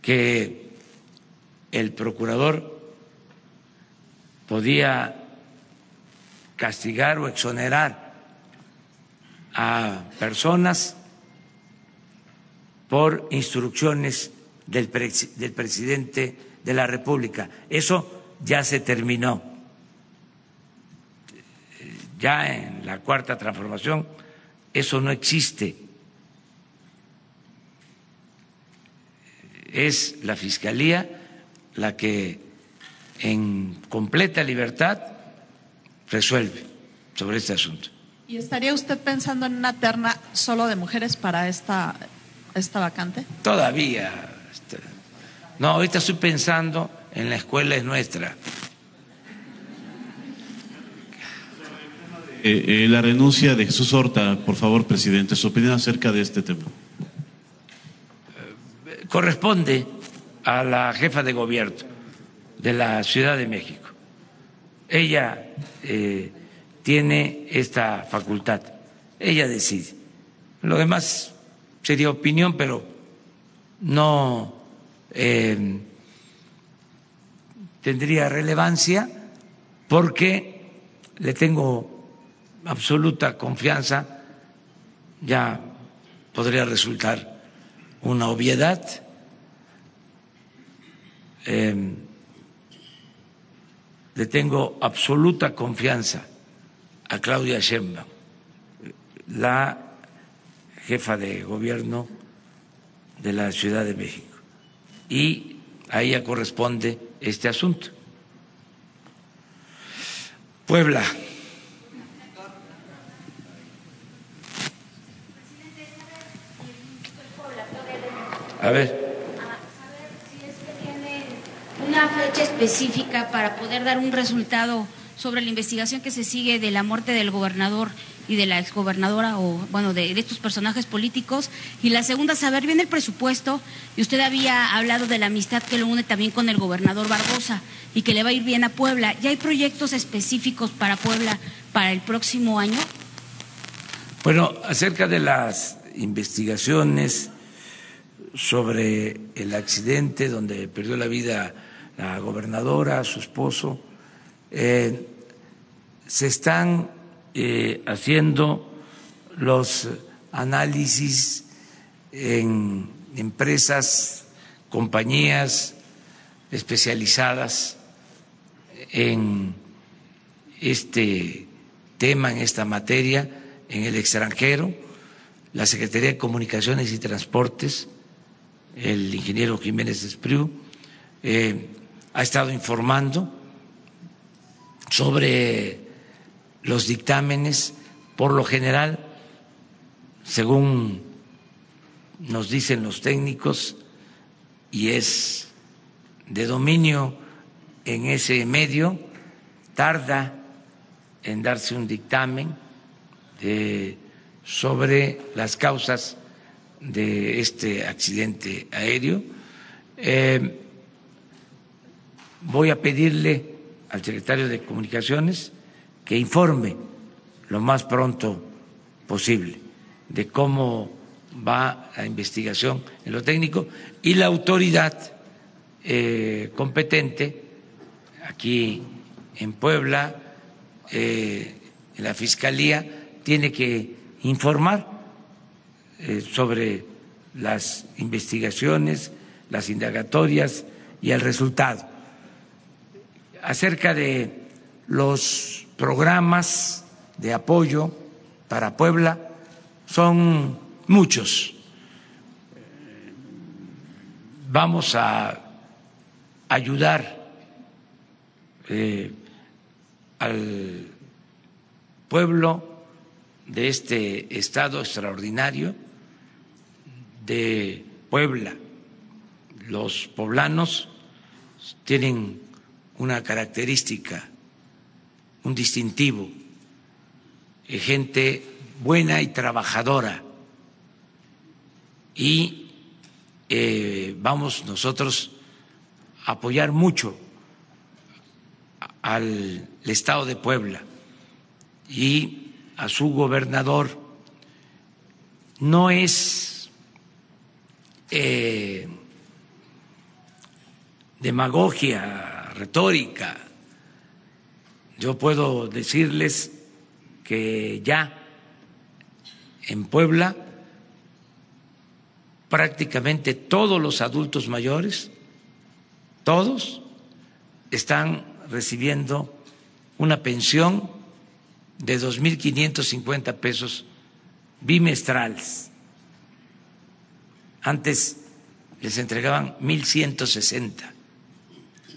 que el procurador podía castigar o exonerar a personas por instrucciones del, presidente de la República. Eso ya se terminó. Ya en la cuarta transformación eso no existe. Es la Fiscalía la que en completa libertad resuelve sobre este asunto. ¿Y estaría usted pensando en una terna solo de mujeres para esta, esta vacante? Todavía. Este, no, ahorita estoy pensando en la escuela es nuestra. Eh, eh, la renuncia de Jesús Horta, por favor, presidente, su opinión acerca de este tema. corresponde a la jefa de gobierno de la Ciudad de México. Ella eh, tiene esta facultad, ella decide. Lo demás sería opinión, pero no tendría relevancia porque le tengo absoluta confianza, ya podría resultar una obviedad. Em, le tengo absoluta confianza a Claudia Sheinbaum, la jefa de gobierno de la Ciudad de México. Y a ella corresponde este asunto. Puebla. A ver. una fecha específica para poder dar un resultado sobre la investigación que se sigue de la muerte del gobernador y de la exgobernadora o bueno de, estos personajes políticos. Y la segunda saber bien el presupuesto y usted había hablado de la amistad que lo une también con el gobernador Barbosa y que le va a ir bien a Puebla. Ya hay proyectos específicos para Puebla para el próximo año bueno acerca de las investigaciones sobre el accidente donde perdió la vida la gobernadora, su esposo, eh, se están eh, haciendo los análisis en empresas, compañías especializadas en este tema, en esta materia, en el extranjero, la Secretaría de Comunicaciones y Transportes, el ingeniero Jiménez Espriu, eh, ha estado informando sobre los dictámenes, por lo general, según nos dicen los técnicos, y es de dominio en ese medio, tarda en darse un dictamen sobre las causas de este accidente aéreo. Eh, voy a pedirle al secretario de Comunicaciones que informe lo más pronto posible de cómo va la investigación en lo técnico y la autoridad eh, competente aquí en Puebla, eh, en la Fiscalía, tiene que informar eh, sobre las investigaciones, las indagatorias y el resultado. Acerca de los programas de apoyo para Puebla son muchos. Vamos a ayudar eh, al pueblo de este estado extraordinario de Puebla. Los poblanos tienen una característica, un distintivo, eh, gente buena y trabajadora. Y eh, vamos nosotros a apoyar mucho al Estado de Puebla y a su gobernador. No es eh, demagogia retórica. Yo puedo decirles que ya en Puebla prácticamente todos los adultos mayores, todos, están recibiendo una pensión de 2.550 pesos bimestrales. Antes les entregaban 1.160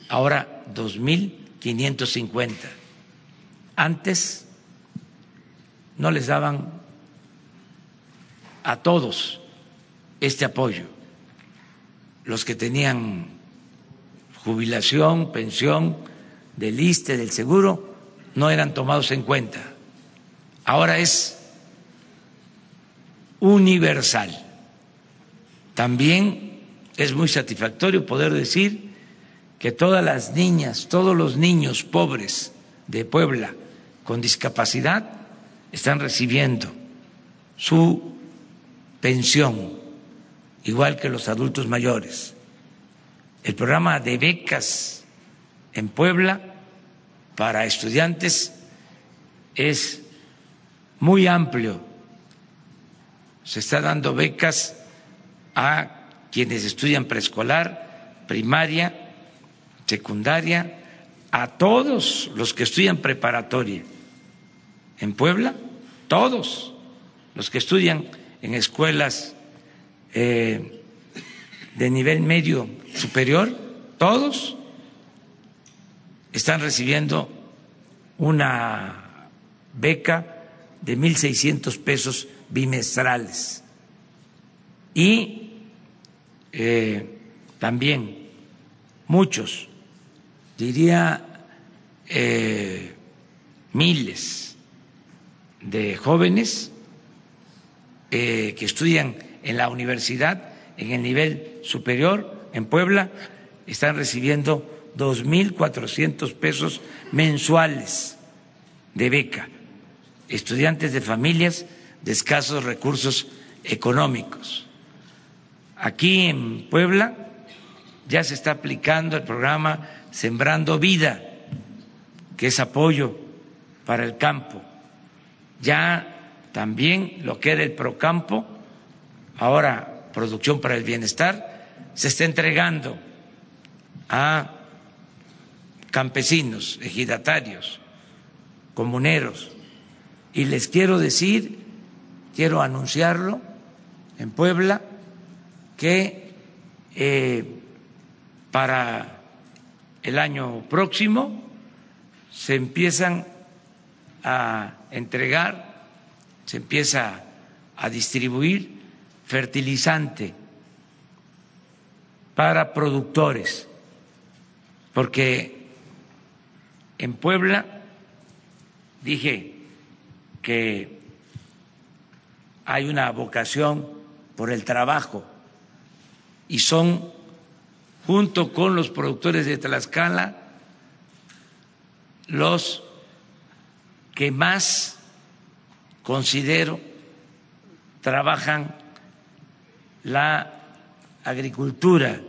ahora 2.550. Antes no les daban a todos este apoyo. Los que tenían jubilación, pensión del ISTE, del seguro, no eran tomados en cuenta. Ahora es universal. También es muy satisfactorio poder decir que todas las niñas, todos los niños pobres de Puebla con discapacidad están recibiendo su pensión, igual que los adultos mayores. El programa de becas en Puebla para estudiantes es muy amplio. Se está dando becas a quienes estudian preescolar, primaria, secundaria, a todos los que estudian preparatoria en Puebla, todos los que estudian en escuelas eh, de nivel medio superior, todos están recibiendo una beca de 1.600 pesos bimestrales. Y eh, también muchos, diría eh, miles de jóvenes eh, que estudian en la universidad, en el nivel superior, en Puebla, están recibiendo 2.400 pesos mensuales de beca estudiantes de familias de escasos recursos económicos. Aquí en Puebla ya se está aplicando el programa Sembrando Vida, que es apoyo para el campo. Ya también lo que era el Procampo, ahora Producción para el Bienestar, se está entregando a campesinos, ejidatarios, comuneros, y les quiero decir, quiero anunciarlo en Puebla, que eh, para el año próximo se empiezan a entregar, se empieza a distribuir fertilizante para productores, porque en Puebla, dije, que hay una vocación por el trabajo y son, junto con los productores de Tlaxcala, los que más considero trabajan la agricultura,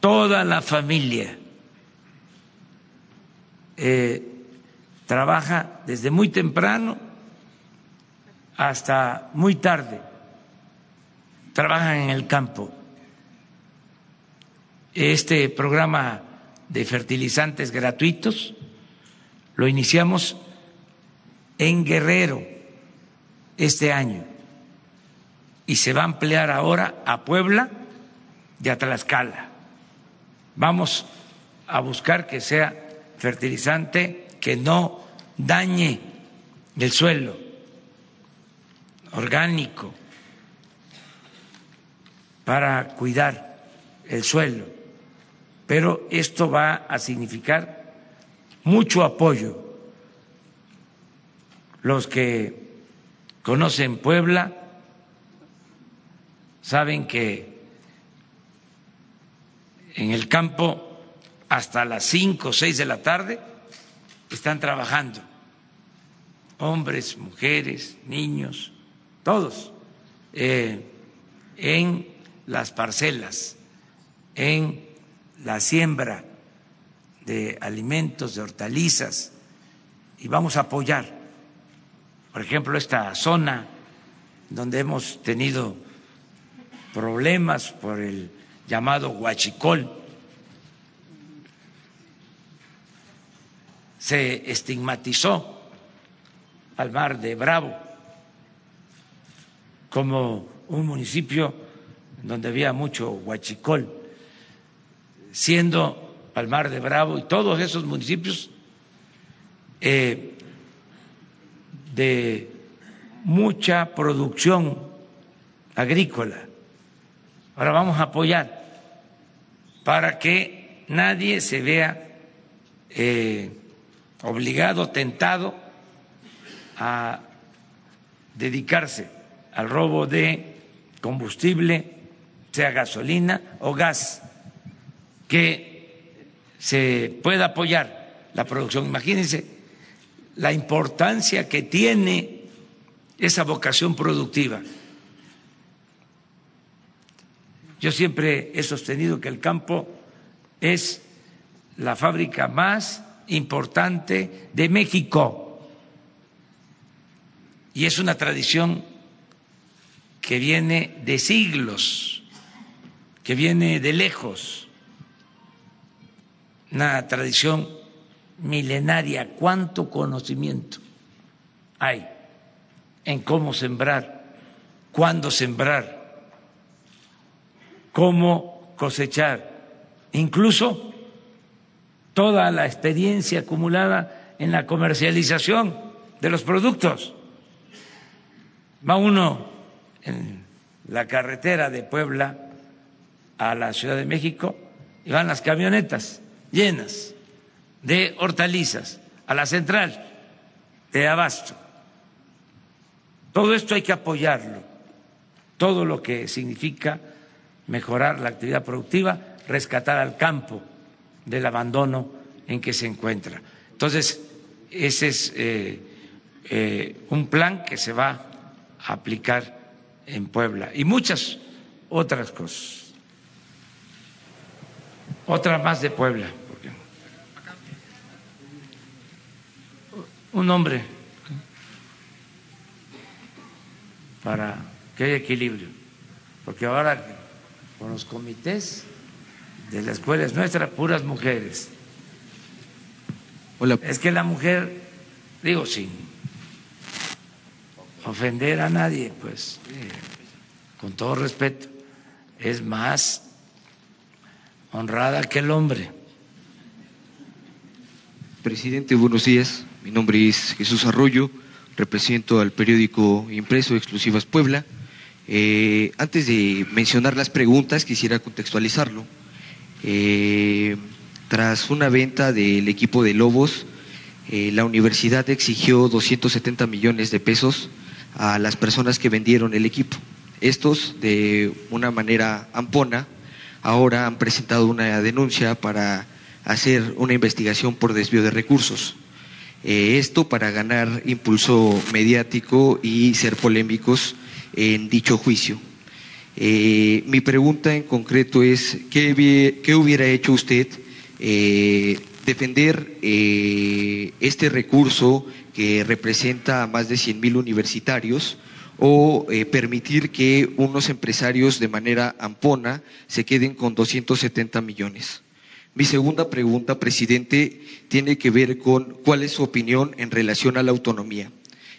toda la familia. Eh, trabaja desde muy temprano hasta muy tarde, trabajan en el campo. Este programa de fertilizantes gratuitos lo iniciamos en Guerrero este año y se va a ampliar ahora a Puebla y a Tlaxcala. Vamos a buscar que sea fertilizante que no dañe el suelo orgánico para cuidar el suelo. Pero esto va a significar mucho apoyo. Los que conocen Puebla saben que en el campo hasta las cinco o seis de la tarde están trabajando, hombres, mujeres, niños, todos, eh, en las parcelas, en la siembra de alimentos, de hortalizas, y vamos a apoyar, por ejemplo, esta zona donde hemos tenido problemas por el llamado huachicol, se estigmatizó al mar de Bravo como un municipio donde había mucho huachicol, siendo Palmar de Bravo y todos esos municipios eh, de mucha producción agrícola. Ahora vamos a apoyar para que nadie se vea eh, obligado, tentado a dedicarse al robo de combustible, sea gasolina o gas, que se pueda apoyar la producción. Imagínense la importancia que tiene esa vocación productiva. Yo siempre he sostenido que el campo es la fábrica más importante de México. Y es una tradición que viene de siglos, que viene de lejos. Una tradición milenaria, cuánto conocimiento hay en cómo sembrar, cuándo sembrar, cómo cosechar, incluso toda la experiencia acumulada en la comercialización de los productos. Va uno en la carretera de Puebla a la Ciudad de México y van las camionetas llenas de hortalizas a la central de abasto. Todo esto hay que apoyarlo, todo lo que significa mejorar la actividad productiva, rescatar al campo del abandono en que se encuentra. Entonces, ese es eh, eh, un plan que se va a aplicar en Puebla y muchas otras cosas. Otra más de Puebla. Un hombre para que haya equilibrio, porque ahora con los comités de la escuela es nuestra, puras mujeres. Hola. Es que la mujer, digo, sin ofender a nadie, pues, eh, con todo respeto, es más honrada que el hombre. Presidente, buenos días. Mi nombre es Jesús Arroyo, represento al periódico impreso Exclusivas Puebla. Eh, antes de mencionar las preguntas, quisiera contextualizarlo. Eh, tras una venta del equipo de Lobos, eh, la universidad exigió 270 millones de pesos a las personas que vendieron el equipo. Estos, de una manera ampona, ahora han presentado una denuncia para hacer una investigación por desvío de recursos. Eh, esto para ganar impulso mediático y ser polémicos en dicho juicio. Eh, mi pregunta en concreto es, ¿qué, qué hubiera hecho usted eh, defender este recurso que representa a más de 100 mil universitarios o permitir que unos empresarios de manera ampona se queden con 270 millones? Mi segunda pregunta, presidente, tiene que ver con cuál es su opinión en relación a la autonomía.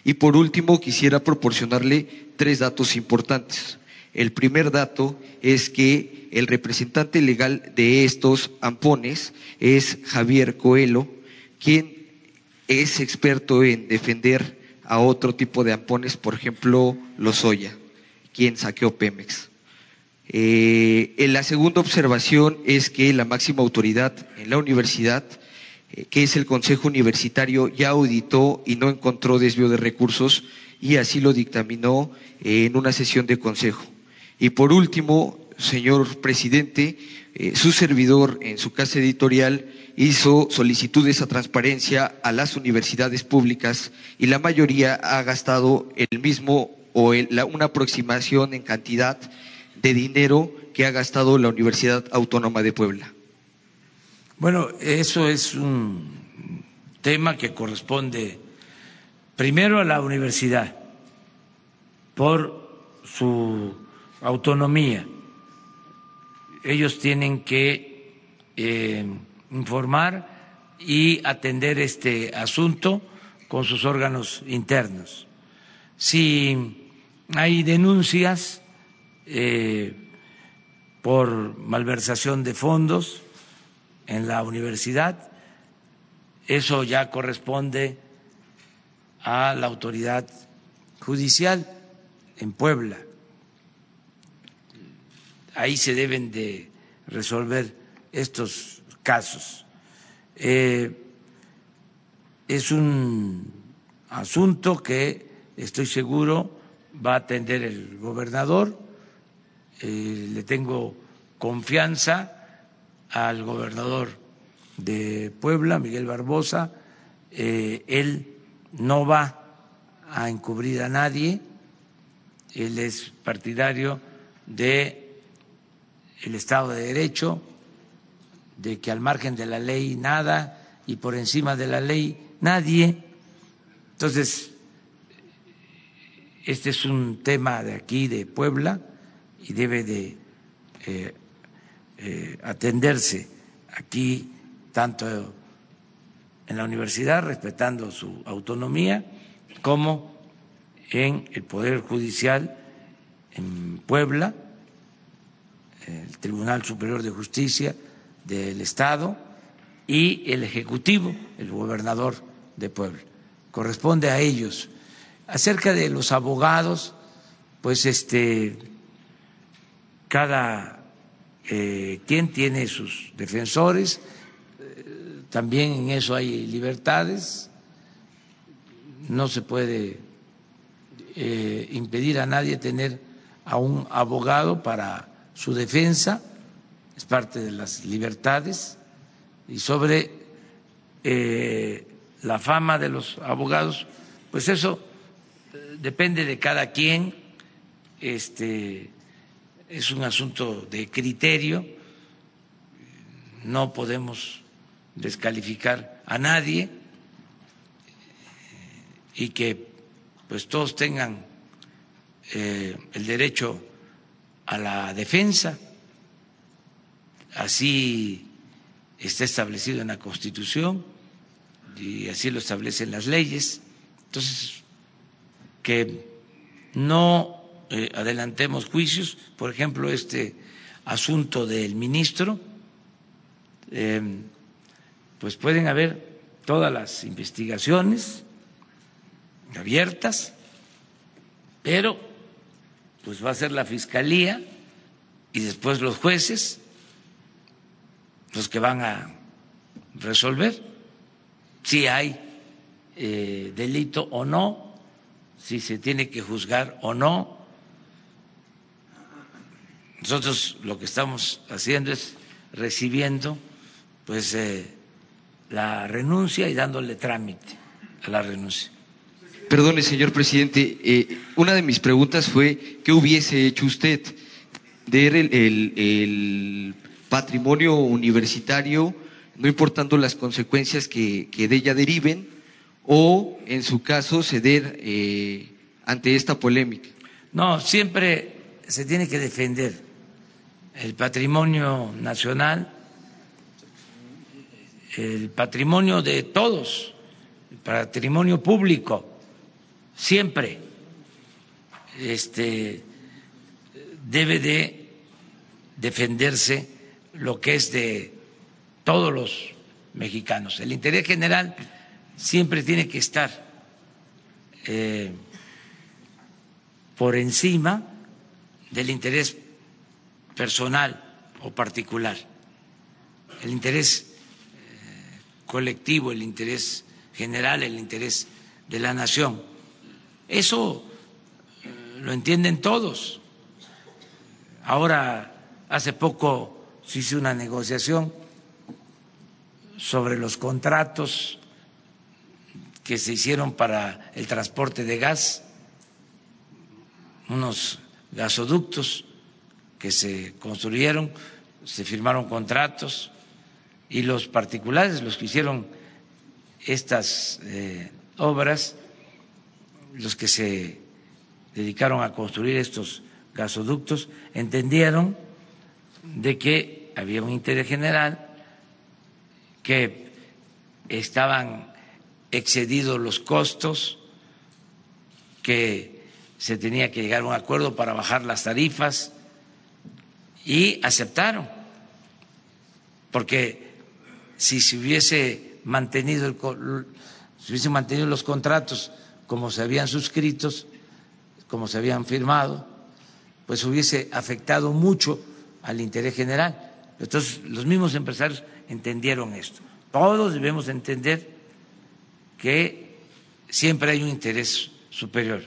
Y por último, quisiera proporcionarle tres datos importantes. El primer dato es que el representante legal de estos ampones es Javier Coelho, quien es experto en defender a otro tipo de ampones, por ejemplo, los Soya, quien saqueó Pemex. Eh, la segunda observación es que la máxima autoridad en la universidad, eh, que es el Consejo Universitario, ya auditó y no encontró desvío de recursos y así lo dictaminó en una sesión de consejo. Y por último, señor presidente, eh, su servidor en su casa editorial hizo solicitudes a transparencia a las universidades públicas y la mayoría ha gastado el mismo o una aproximación en cantidad de dinero que ha gastado la Universidad Autónoma de Puebla? Bueno, eso es un tema que corresponde primero a la universidad por su autonomía. Ellos tienen que eh, informar y atender este asunto con sus órganos internos. Si hay denuncias, eh, por malversación de fondos en la universidad. Eso ya corresponde a la autoridad judicial en Puebla. Ahí se deben de resolver estos casos. Eh, es un asunto que estoy seguro va a atender el gobernador. Eh, le tengo confianza al gobernador de Puebla, Miguel Barbosa, eh, él no va a encubrir a nadie, él es partidario de el Estado de Derecho, de que al margen de la ley nada y por encima de la ley nadie. Entonces, este es un tema de aquí, de Puebla, y debe de eh, eh, atenderse aquí tanto en la universidad, respetando su autonomía, como en el Poder Judicial en Puebla, el Tribunal Superior de Justicia del Estado y el Ejecutivo, el gobernador de Puebla. Corresponde a ellos. Acerca de los abogados, pues este, cada eh, quien tiene sus defensores, eh, también en eso hay libertades, no se puede eh, impedir a nadie tener a un abogado para su defensa, parte de las libertades, y sobre eh, la fama de los abogados, pues eso eh, depende de cada quien, este es un asunto de criterio, no podemos descalificar a nadie y que pues todos tengan eh, el derecho a la defensa, así está establecido en la Constitución y así lo establecen las leyes. Entonces, que no eh, adelantemos juicios, por ejemplo, este asunto del ministro, em, pues pueden haber todas las investigaciones abiertas, pero pues va a ser la fiscalía y después los jueces los que van a resolver si hay eh, delito o no, si se tiene que juzgar o no. Nosotros lo que estamos haciendo es recibiendo pues eh, la renuncia y dándole trámite a la renuncia. Perdone, señor presidente, eh, una de mis preguntas fue qué hubiese hecho usted de el, el, el patrimonio universitario, no importando las consecuencias que, de ella deriven, o en su caso ceder eh, ante esta polémica. No, siempre se tiene que defender el patrimonio nacional, el patrimonio de todos, el patrimonio público siempre este, debe de defenderse lo que es de todos los mexicanos. El interés general siempre tiene que estar eh, por encima del interés personal o particular. El interés eh, colectivo, el interés general, el interés de la nación. Eso eh, lo entienden todos. Ahora, hace poco se hizo una negociación sobre los contratos que se hicieron para el transporte de gas, unos gasoductos que se construyeron, se firmaron contratos y los particulares, los que hicieron estas eh, obras, los que se dedicaron a construir estos gasoductos entendieron de que había un interés general, que estaban excedidos los costos, que se tenía que llegar a un acuerdo para bajar las tarifas y aceptaron, porque si se hubiese mantenido el, si hubiese mantenido los contratos como se habían suscritos, como se habían firmado, pues hubiese afectado mucho al interés general. Entonces, los mismos empresarios entendieron esto. Todos debemos entender que siempre hay un interés superior,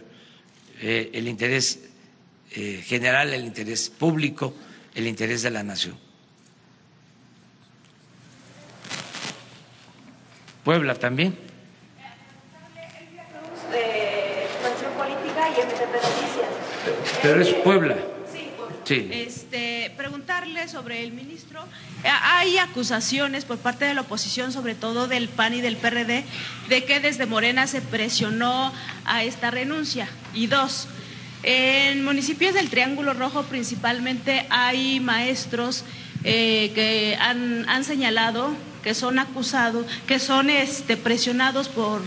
eh, el interés eh, general, el interés público, el interés de la nación. Puebla también. Pero es Puebla. Sí. Este, preguntarle sobre el ministro. Eh, hay acusaciones por parte de la oposición, sobre todo del PAN y del PRD, de que desde Morena se presionó a esta renuncia. Y dos, en municipios del Triángulo Rojo principalmente hay maestros eh, que han, han señalado que son acusados, que son este, presionados por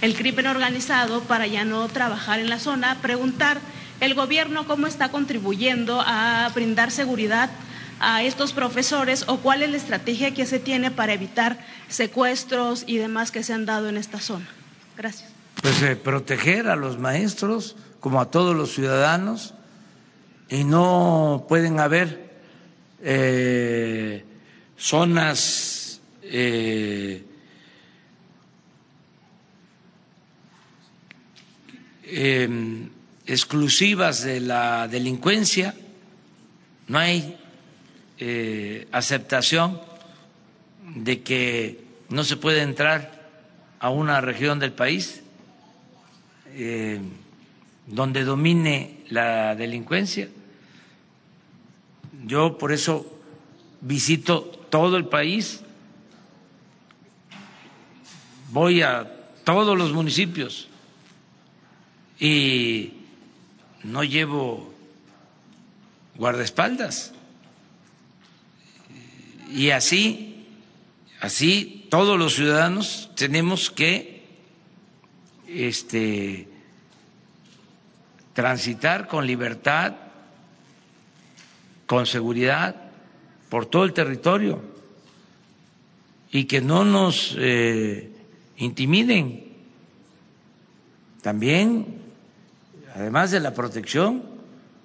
el crimen organizado para ya no trabajar en la zona, preguntar el gobierno cómo está contribuyendo a brindar seguridad a estos profesores o cuál es la estrategia que se tiene para evitar secuestros y demás que se han dado en esta zona. Gracias. Pues eh, proteger a los maestros como a todos los ciudadanos y no pueden haber eh, zonas eh, em, exclusivas de la delincuencia, no hay eh, aceptación de que no se puede entrar a una región del país eh, donde domine la delincuencia. Yo por eso visito todo el país, voy a todos los municipios y no llevo guardaespaldas y así, así todos los ciudadanos tenemos que este, transitar con libertad, con seguridad por todo el territorio y que no nos eh, intimiden. También, además de la protección,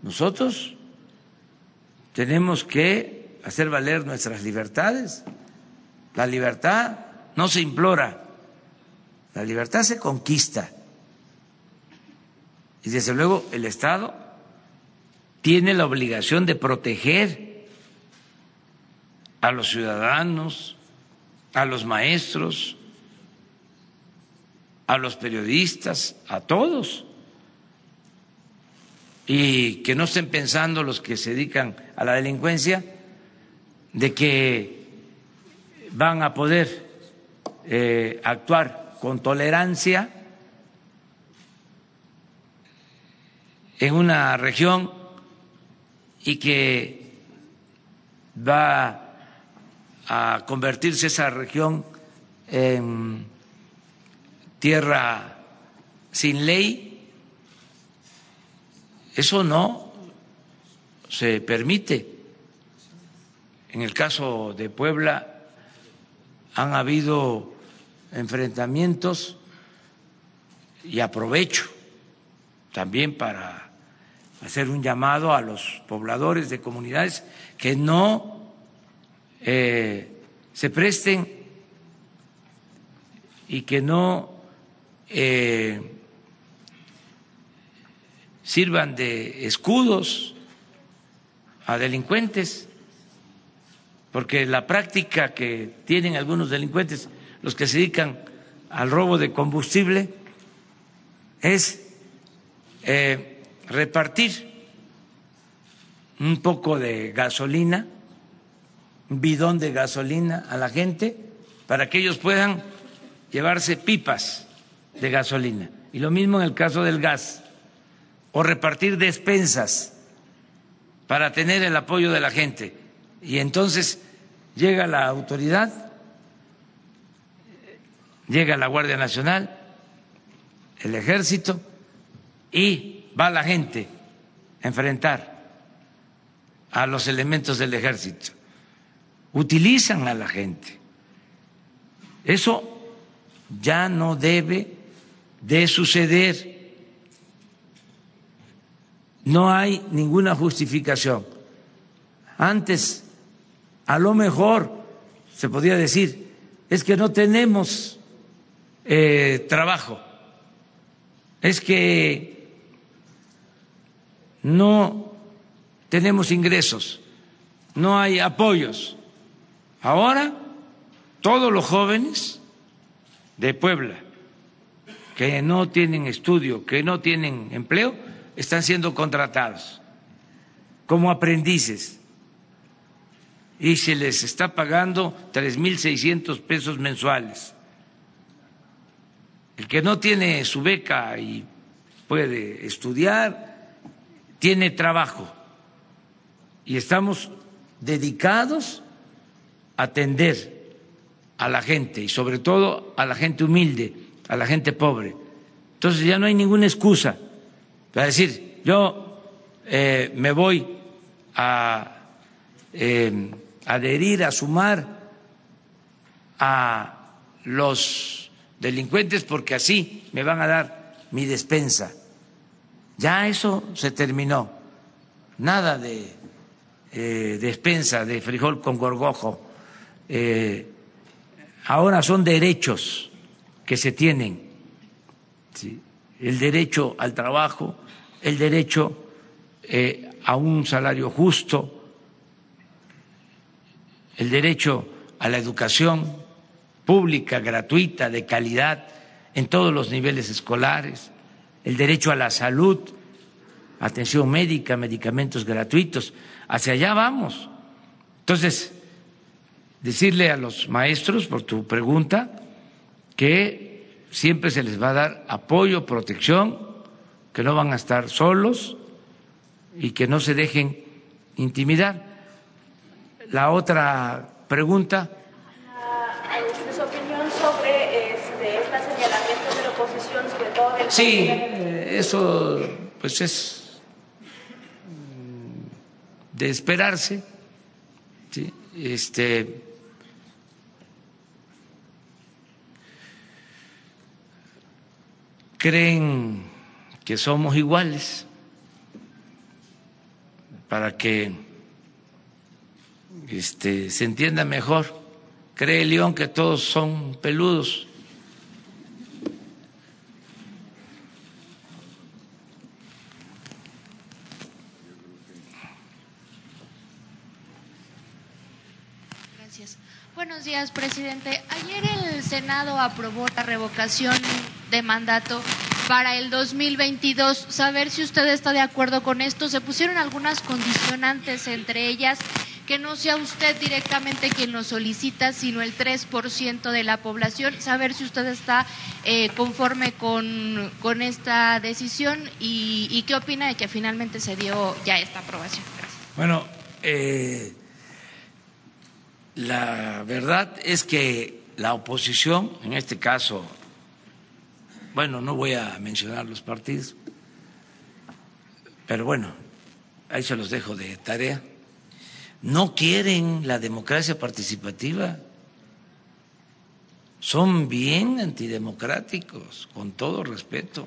nosotros tenemos que hacer valer nuestras libertades. La libertad no se implora, la libertad se conquista. Y desde luego el Estado tiene la obligación de proteger a los ciudadanos, a los maestros, a los periodistas, a todos. Y que no estén pensando los que se dedican a la delincuencia de que van a poder eh, actuar con tolerancia en una región y que va a convertirse esa región en tierra sin ley, eso no se permite. En el caso de Puebla han habido enfrentamientos y aprovecho también para hacer un llamado a los pobladores de comunidades que no eh, se presten y que no eh, sirvan de escudos a delincuentes porque la práctica que tienen algunos delincuentes, los que se dedican al robo de combustible, es eh, repartir un poco de gasolina, un bidón de gasolina a la gente para que ellos puedan llevarse pipas de gasolina. Y lo mismo en el caso del gas, o repartir despensas para tener el apoyo de la gente y entonces llega la autoridad, llega la Guardia Nacional, el ejército y va la gente a enfrentar a los elementos del ejército. Utilizan a la gente. Eso ya no debe de suceder. No hay ninguna justificación. Antes a lo mejor se podría decir, es que no tenemos eh, trabajo, es que no tenemos ingresos, no hay apoyos. Ahora, todos los jóvenes de Puebla que no tienen estudio, que no tienen empleo, están siendo contratados como aprendices y se les está pagando tres mil seiscientos pesos mensuales. El que no tiene su beca y puede estudiar, tiene trabajo. Y estamos dedicados a atender a la gente y sobre todo a la gente humilde, a la gente pobre. Entonces ya no hay ninguna excusa para decir, yo eh, me voy a eh, adherir, a sumar a los delincuentes porque así me van a dar mi despensa. Ya eso se terminó. Nada de eh, despensa de frijol con gorgojo. Eh, ahora son derechos que se tienen. El derecho al trabajo, el derecho eh, a un salario justo, el derecho a la educación pública, gratuita, de calidad, en todos los niveles escolares, el derecho a la salud, atención médica, medicamentos gratuitos. Hacia allá vamos. Entonces, decirle a los maestros, por tu pregunta, que siempre se les va a dar apoyo, protección, que no van a estar solos y que no se dejen intimidar. La otra pregunta. ¿Su opinión sobre este, estos señalamientos de la oposición, sobre todo del Sí, eso pues es de esperarse. ¿sí? Este, creen que somos iguales para que este, se entienda mejor. Cree León que todos son peludos. Gracias. Buenos días, presidente. Ayer el Senado aprobó la revocación de mandato para el 2022. Saber si usted está de acuerdo con esto. Se pusieron algunas condicionantes, entre ellas que no sea usted directamente quien lo solicita, sino el 3% de la población. Saber si usted está eh, conforme con, con, esta decisión y, y, qué opina de que finalmente se dio ya esta aprobación. Gracias. Bueno, eh, la verdad es que la oposición, en este caso, bueno, no voy a mencionar los partidos, pero bueno, ahí se los dejo de tarea no quieren la democracia participativa. Son bien antidemocráticos, con todo respeto.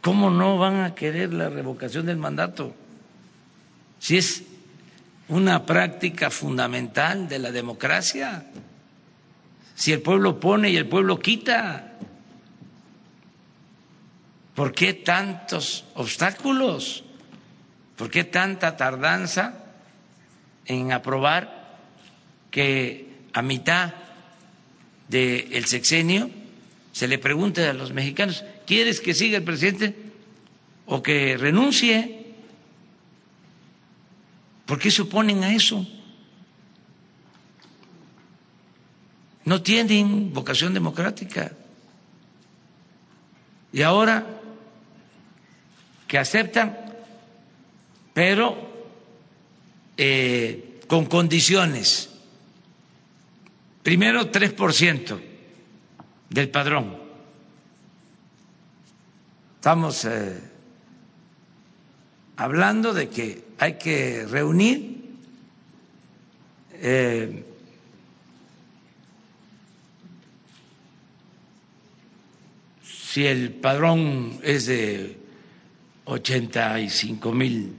¿Cómo no van a querer la revocación del mandato? Si es una práctica fundamental de la democracia, si el pueblo pone y el pueblo quita, ¿por qué tantos obstáculos? ¿Por qué tanta tardanza en aprobar que a mitad del sexenio se le pregunte a los mexicanos, ¿quieres que siga el presidente o que renuncie? ¿Por qué se oponen a eso? No tienen vocación democrática. Y ahora que aceptan pero eh, con condiciones. Primero, 3% del padrón. Estamos eh, hablando de que hay que reunir eh, si el padrón es de 85 mil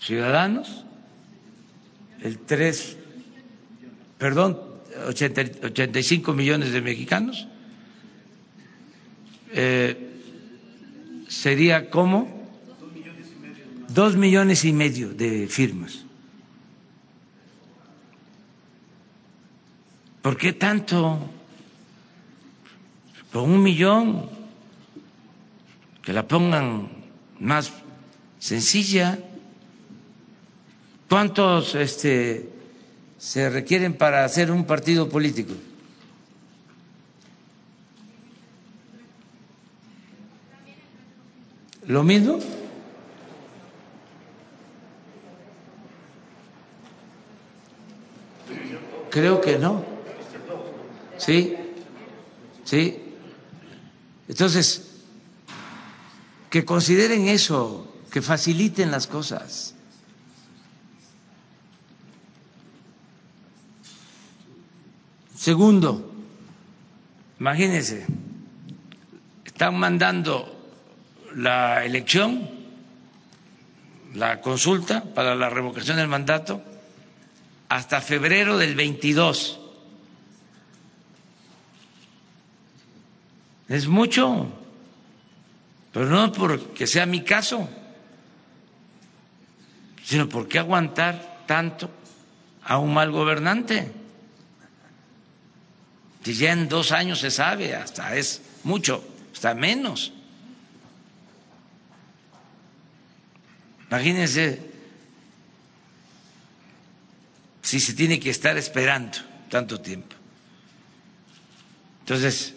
ciudadanos, el 3, perdón, 80, 85 millones de mexicanos, eh, sería como dos millones y medio de firmas. ¿Por qué tanto? Con un millón, que la pongan más sencilla. ¿Cuántos este, se requieren para hacer un partido político? ¿Lo mismo? Creo que no. Sí, sí. Entonces, que consideren eso, que faciliten las cosas. Segundo, imagínense, están mandando la elección, la consulta para la revocación del mandato hasta febrero del 22. Es mucho, pero no porque sea mi caso, sino porque aguantar tanto a un mal gobernante. Si ya en dos años se sabe, hasta es mucho, hasta menos. Imagínense si se tiene que estar esperando tanto tiempo. Entonces,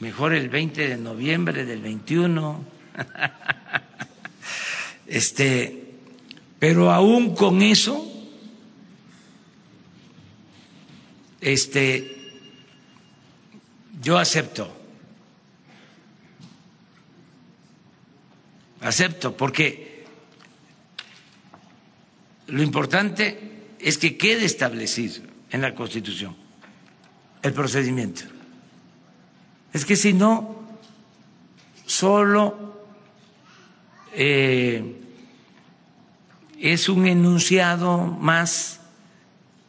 mejor el 20 de noviembre del 21. este, pero aún con eso, este, yo acepto, acepto, porque lo importante es que quede establecido en la Constitución el procedimiento. Es que si no, solo eh, es un enunciado más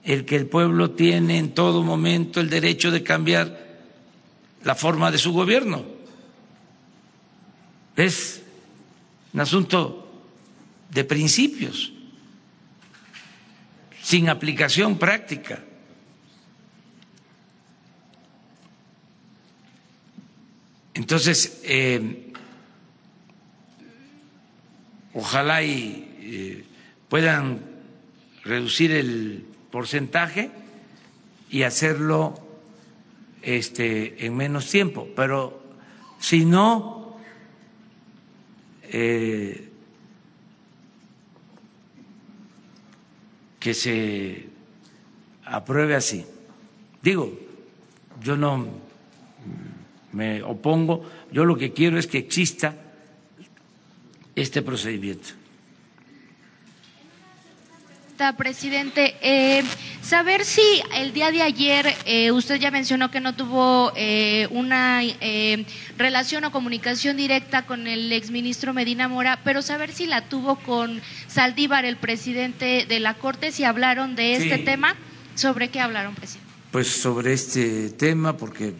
el que el pueblo tiene en todo momento el derecho de cambiar la forma de su gobierno. Es un asunto de principios, sin aplicación práctica. Entonces, eh, ojalá y eh, puedan reducir el porcentaje y hacerlo este, en menos tiempo, pero si no, eh, que se apruebe así. Digo, yo no me opongo, yo lo que quiero es que exista este procedimiento presidente. Eh, saber si el día de ayer eh, usted ya mencionó que no tuvo eh, una relación o comunicación directa con el exministro Medina Mora, pero saber si la tuvo con Saldívar, el presidente de la Corte, si hablaron de este tema. ¿Sobre qué hablaron, presidente? Pues sobre este tema, porque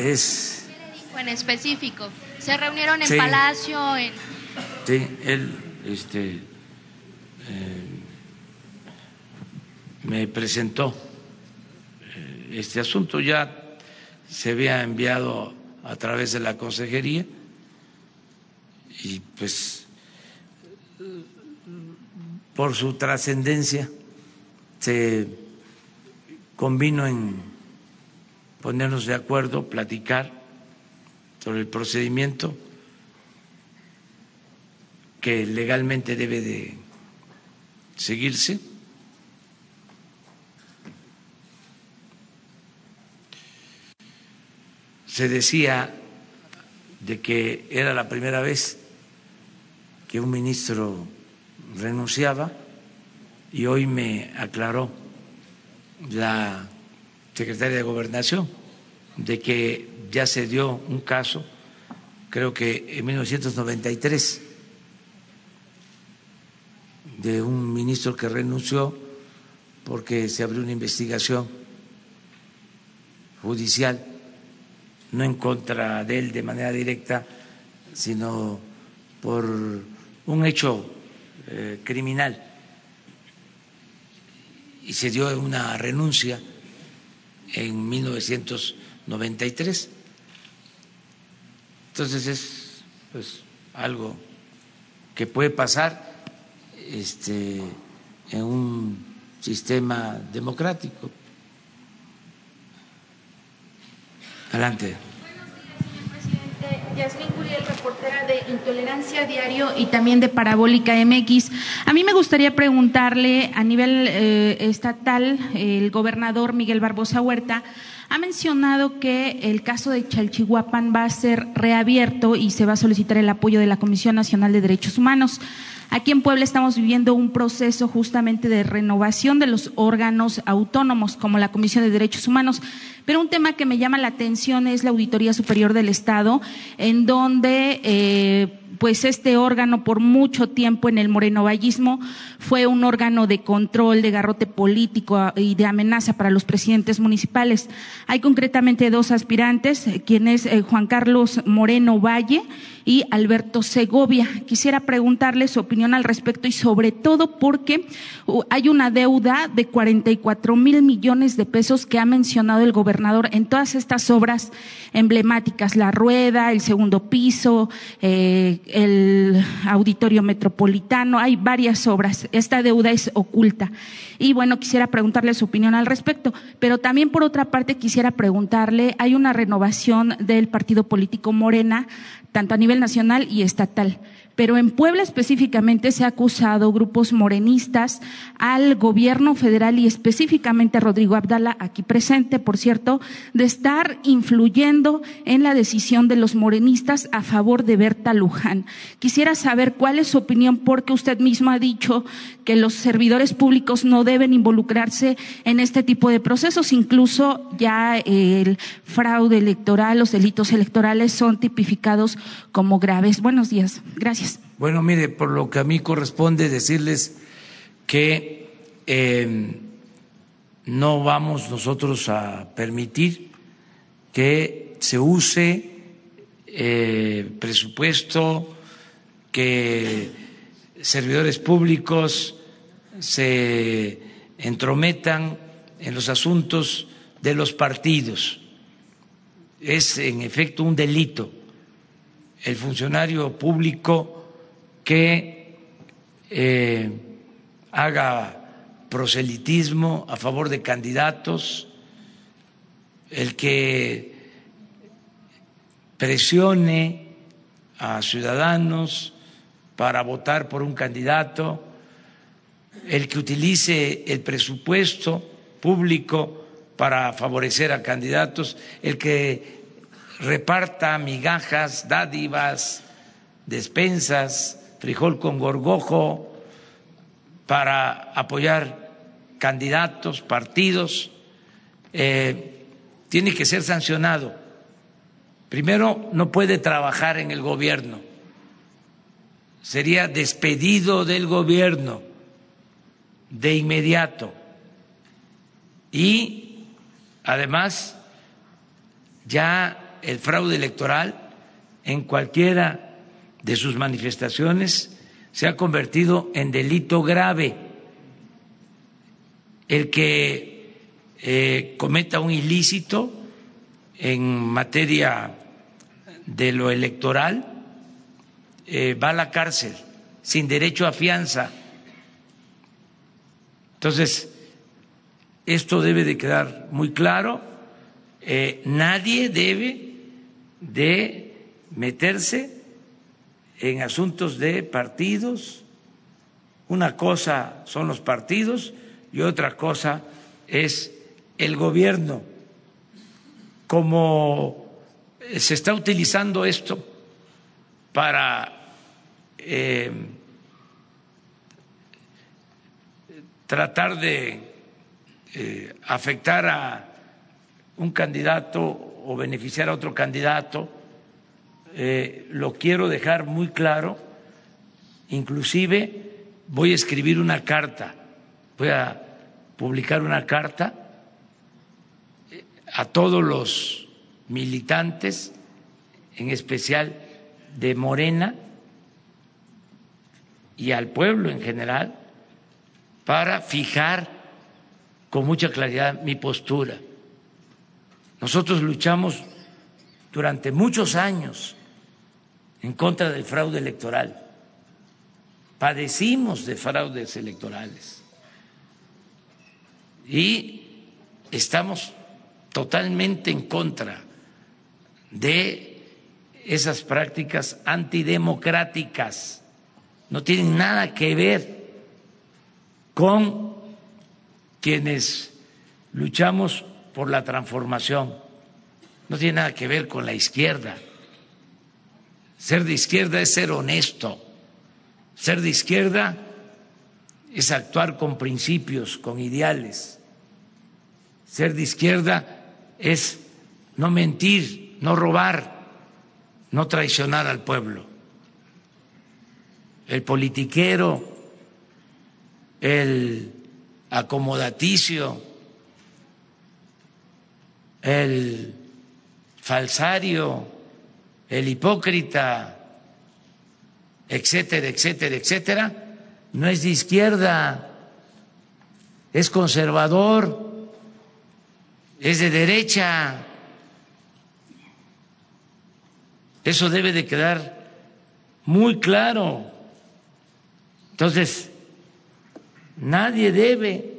es. ¿Qué le dijo en específico? ¿Se reunieron en Palacio? En... Sí, él este, eh, me presentó eh, este asunto. Ya se había enviado a través de la consejería y pues por su trascendencia se convino en ponernos de acuerdo, platicar sobre el procedimiento que legalmente debe de seguirse. Se decía de que era la primera vez que un ministro renunciaba y hoy me aclaró la secretaria de Gobernación de que ya se dio un caso, creo que en 1993, de un ministro que renunció porque se abrió una investigación judicial, no en contra de él de manera directa, sino por un hecho eh, criminal. Y se dio una renuncia en 1993. Entonces es pues algo que puede pasar este, en un sistema democrático. Adelante. Buenos días, señor presidente. Yasmin Curiel, reportera de Intolerancia Diario y también de Parabólica MX. A mí me gustaría preguntarle a nivel eh, estatal, el gobernador Miguel Barbosa Huerta ha mencionado que el caso de Chalchihuapan va a ser reabierto y se va a solicitar el apoyo de la Comisión Nacional de Derechos Humanos. Aquí en Puebla estamos viviendo un proceso justamente de renovación de los órganos autónomos como la Comisión de Derechos Humanos. Pero un tema que me llama la atención es la Auditoría Superior del Estado, en donde eh, pues este órgano por mucho tiempo en el morenovallismo fue un órgano de control, de garrote político ah, y de amenaza para los presidentes municipales. Hay concretamente dos aspirantes, eh, quien es eh, Juan Carlos Moreno Valle y Alberto Segovia. Quisiera preguntarle su opinión al respecto y sobre todo porque uh, hay una deuda de 44 mil millones de pesos que ha mencionado el gobernador en todas estas obras emblemáticas, la rueda, el segundo piso, eh, el Auditorio Metropolitano, hay varias obras. Esta deuda es oculta. Y bueno, quisiera preguntarle su opinión al respecto. Pero también, por otra parte, quisiera preguntarle, hay una renovación del partido político Morena, tanto a nivel nacional y estatal pero en Puebla específicamente se ha acusado grupos morenistas al gobierno federal y específicamente a Rodrigo Abdala, aquí presente, por cierto, de estar influyendo en la decisión de los morenistas a favor de Berta Luján. Quisiera saber cuál es su opinión porque usted mismo ha dicho que los servidores públicos no deben involucrarse en este tipo de procesos, incluso ya el fraude electoral, los delitos electorales son tipificados como graves. Buenos días. Gracias. Bueno, mire, por lo que a mí corresponde decirles que eh, no vamos nosotros a permitir que se use eh, presupuesto, que servidores públicos se entrometan en los asuntos de los partidos. Es en efecto un delito. El funcionario público que eh, haga proselitismo a favor de candidatos, el que presione a ciudadanos para votar por un candidato, el que utilice el presupuesto público para favorecer a candidatos, el que reparta migajas, dádivas, despensas frijol con gorgojo para apoyar candidatos, partidos, eh, tiene que ser sancionado. Primero, no puede trabajar en el gobierno, sería despedido del gobierno de inmediato. Y además, ya el fraude electoral en cualquiera de sus manifestaciones se ha convertido en delito grave. El que eh, cometa un ilícito en materia de lo electoral eh, va a la cárcel sin derecho a fianza. Entonces, esto debe de quedar muy claro. Eh, nadie debe de meterse en asuntos de partidos. Una cosa son los partidos y otra cosa es el gobierno. Como se está utilizando esto para eh, tratar de eh, afectar a un candidato o beneficiar a otro candidato, eh, lo quiero dejar muy claro, inclusive voy a escribir una carta, voy a publicar una carta eh, a todos los militantes, en especial de Morena, y al pueblo en general, para fijar con mucha claridad mi postura. Nosotros luchamos durante muchos años en contra del fraude electoral. Padecimos de fraudes electorales y estamos totalmente en contra de esas prácticas antidemocráticas. No tienen nada que ver con quienes luchamos por la transformación. No tiene nada que ver con la izquierda. Ser de izquierda es ser honesto. Ser de izquierda es actuar con principios, con ideales. Ser de izquierda es no mentir, no robar, no traicionar al pueblo. El politiquero, el acomodaticio, el falsario, el hipócrita, etcétera, etcétera, etcétera, no es de izquierda, es conservador, es de derecha. Eso debe de quedar muy claro. Entonces, nadie debe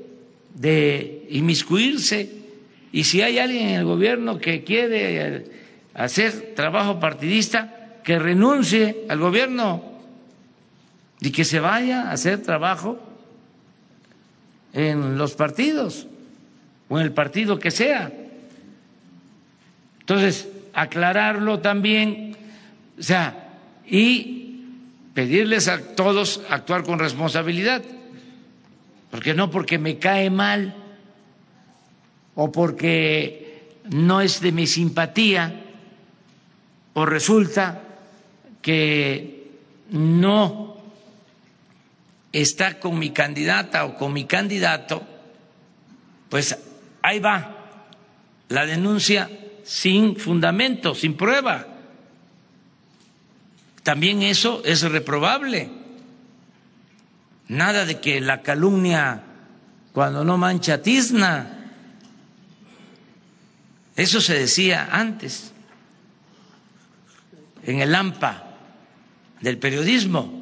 de inmiscuirse y si hay alguien en el gobierno que quiere hacer trabajo partidista, que renuncie al gobierno y que se vaya a hacer trabajo en los partidos o en el partido que sea. Entonces, aclararlo también, o sea, y pedirles a todos actuar con responsabilidad, porque no porque me cae mal o porque no es de mi simpatía o resulta que no está con mi candidata o con mi candidato, pues ahí va la denuncia sin fundamento, sin prueba. También eso es reprobable. Nada de que la calumnia cuando no mancha tizna. Eso se decía antes, en el AMPA del periodismo.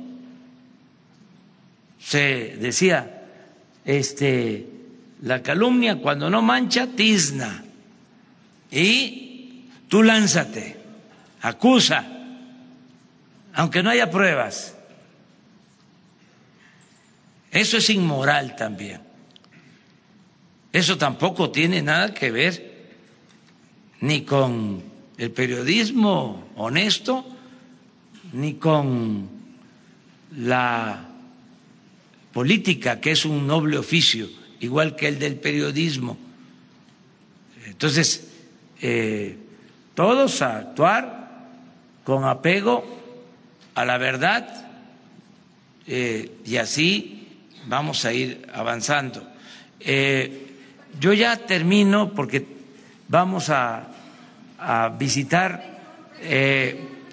Se decía, este, la calumnia cuando no mancha, tizna. Y tú lánzate, acusa, aunque no haya pruebas. Eso es inmoral también. Eso tampoco tiene nada que ver ni con el periodismo honesto, ni con la política, que es un noble oficio, igual que el del periodismo. Entonces, eh, todos a actuar con apego a la verdad eh, y así vamos a ir avanzando. Eh, yo ya termino porque vamos a, visitar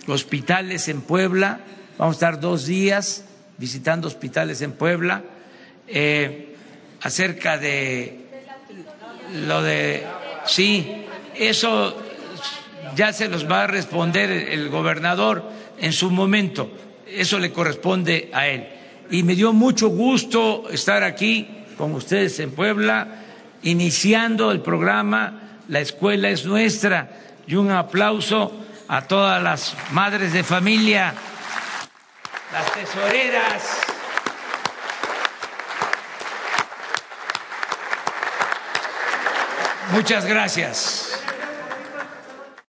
hospitales en Puebla, vamos a estar dos días visitando hospitales en Puebla, acerca de lo de, sí, eso ya se los va a responder el gobernador en su momento, eso le corresponde a él. Y me dio mucho gusto estar aquí con ustedes en Puebla, iniciando el programa La escuela es nuestra y un aplauso a todas las madres de familia, las tesoreras. Muchas gracias.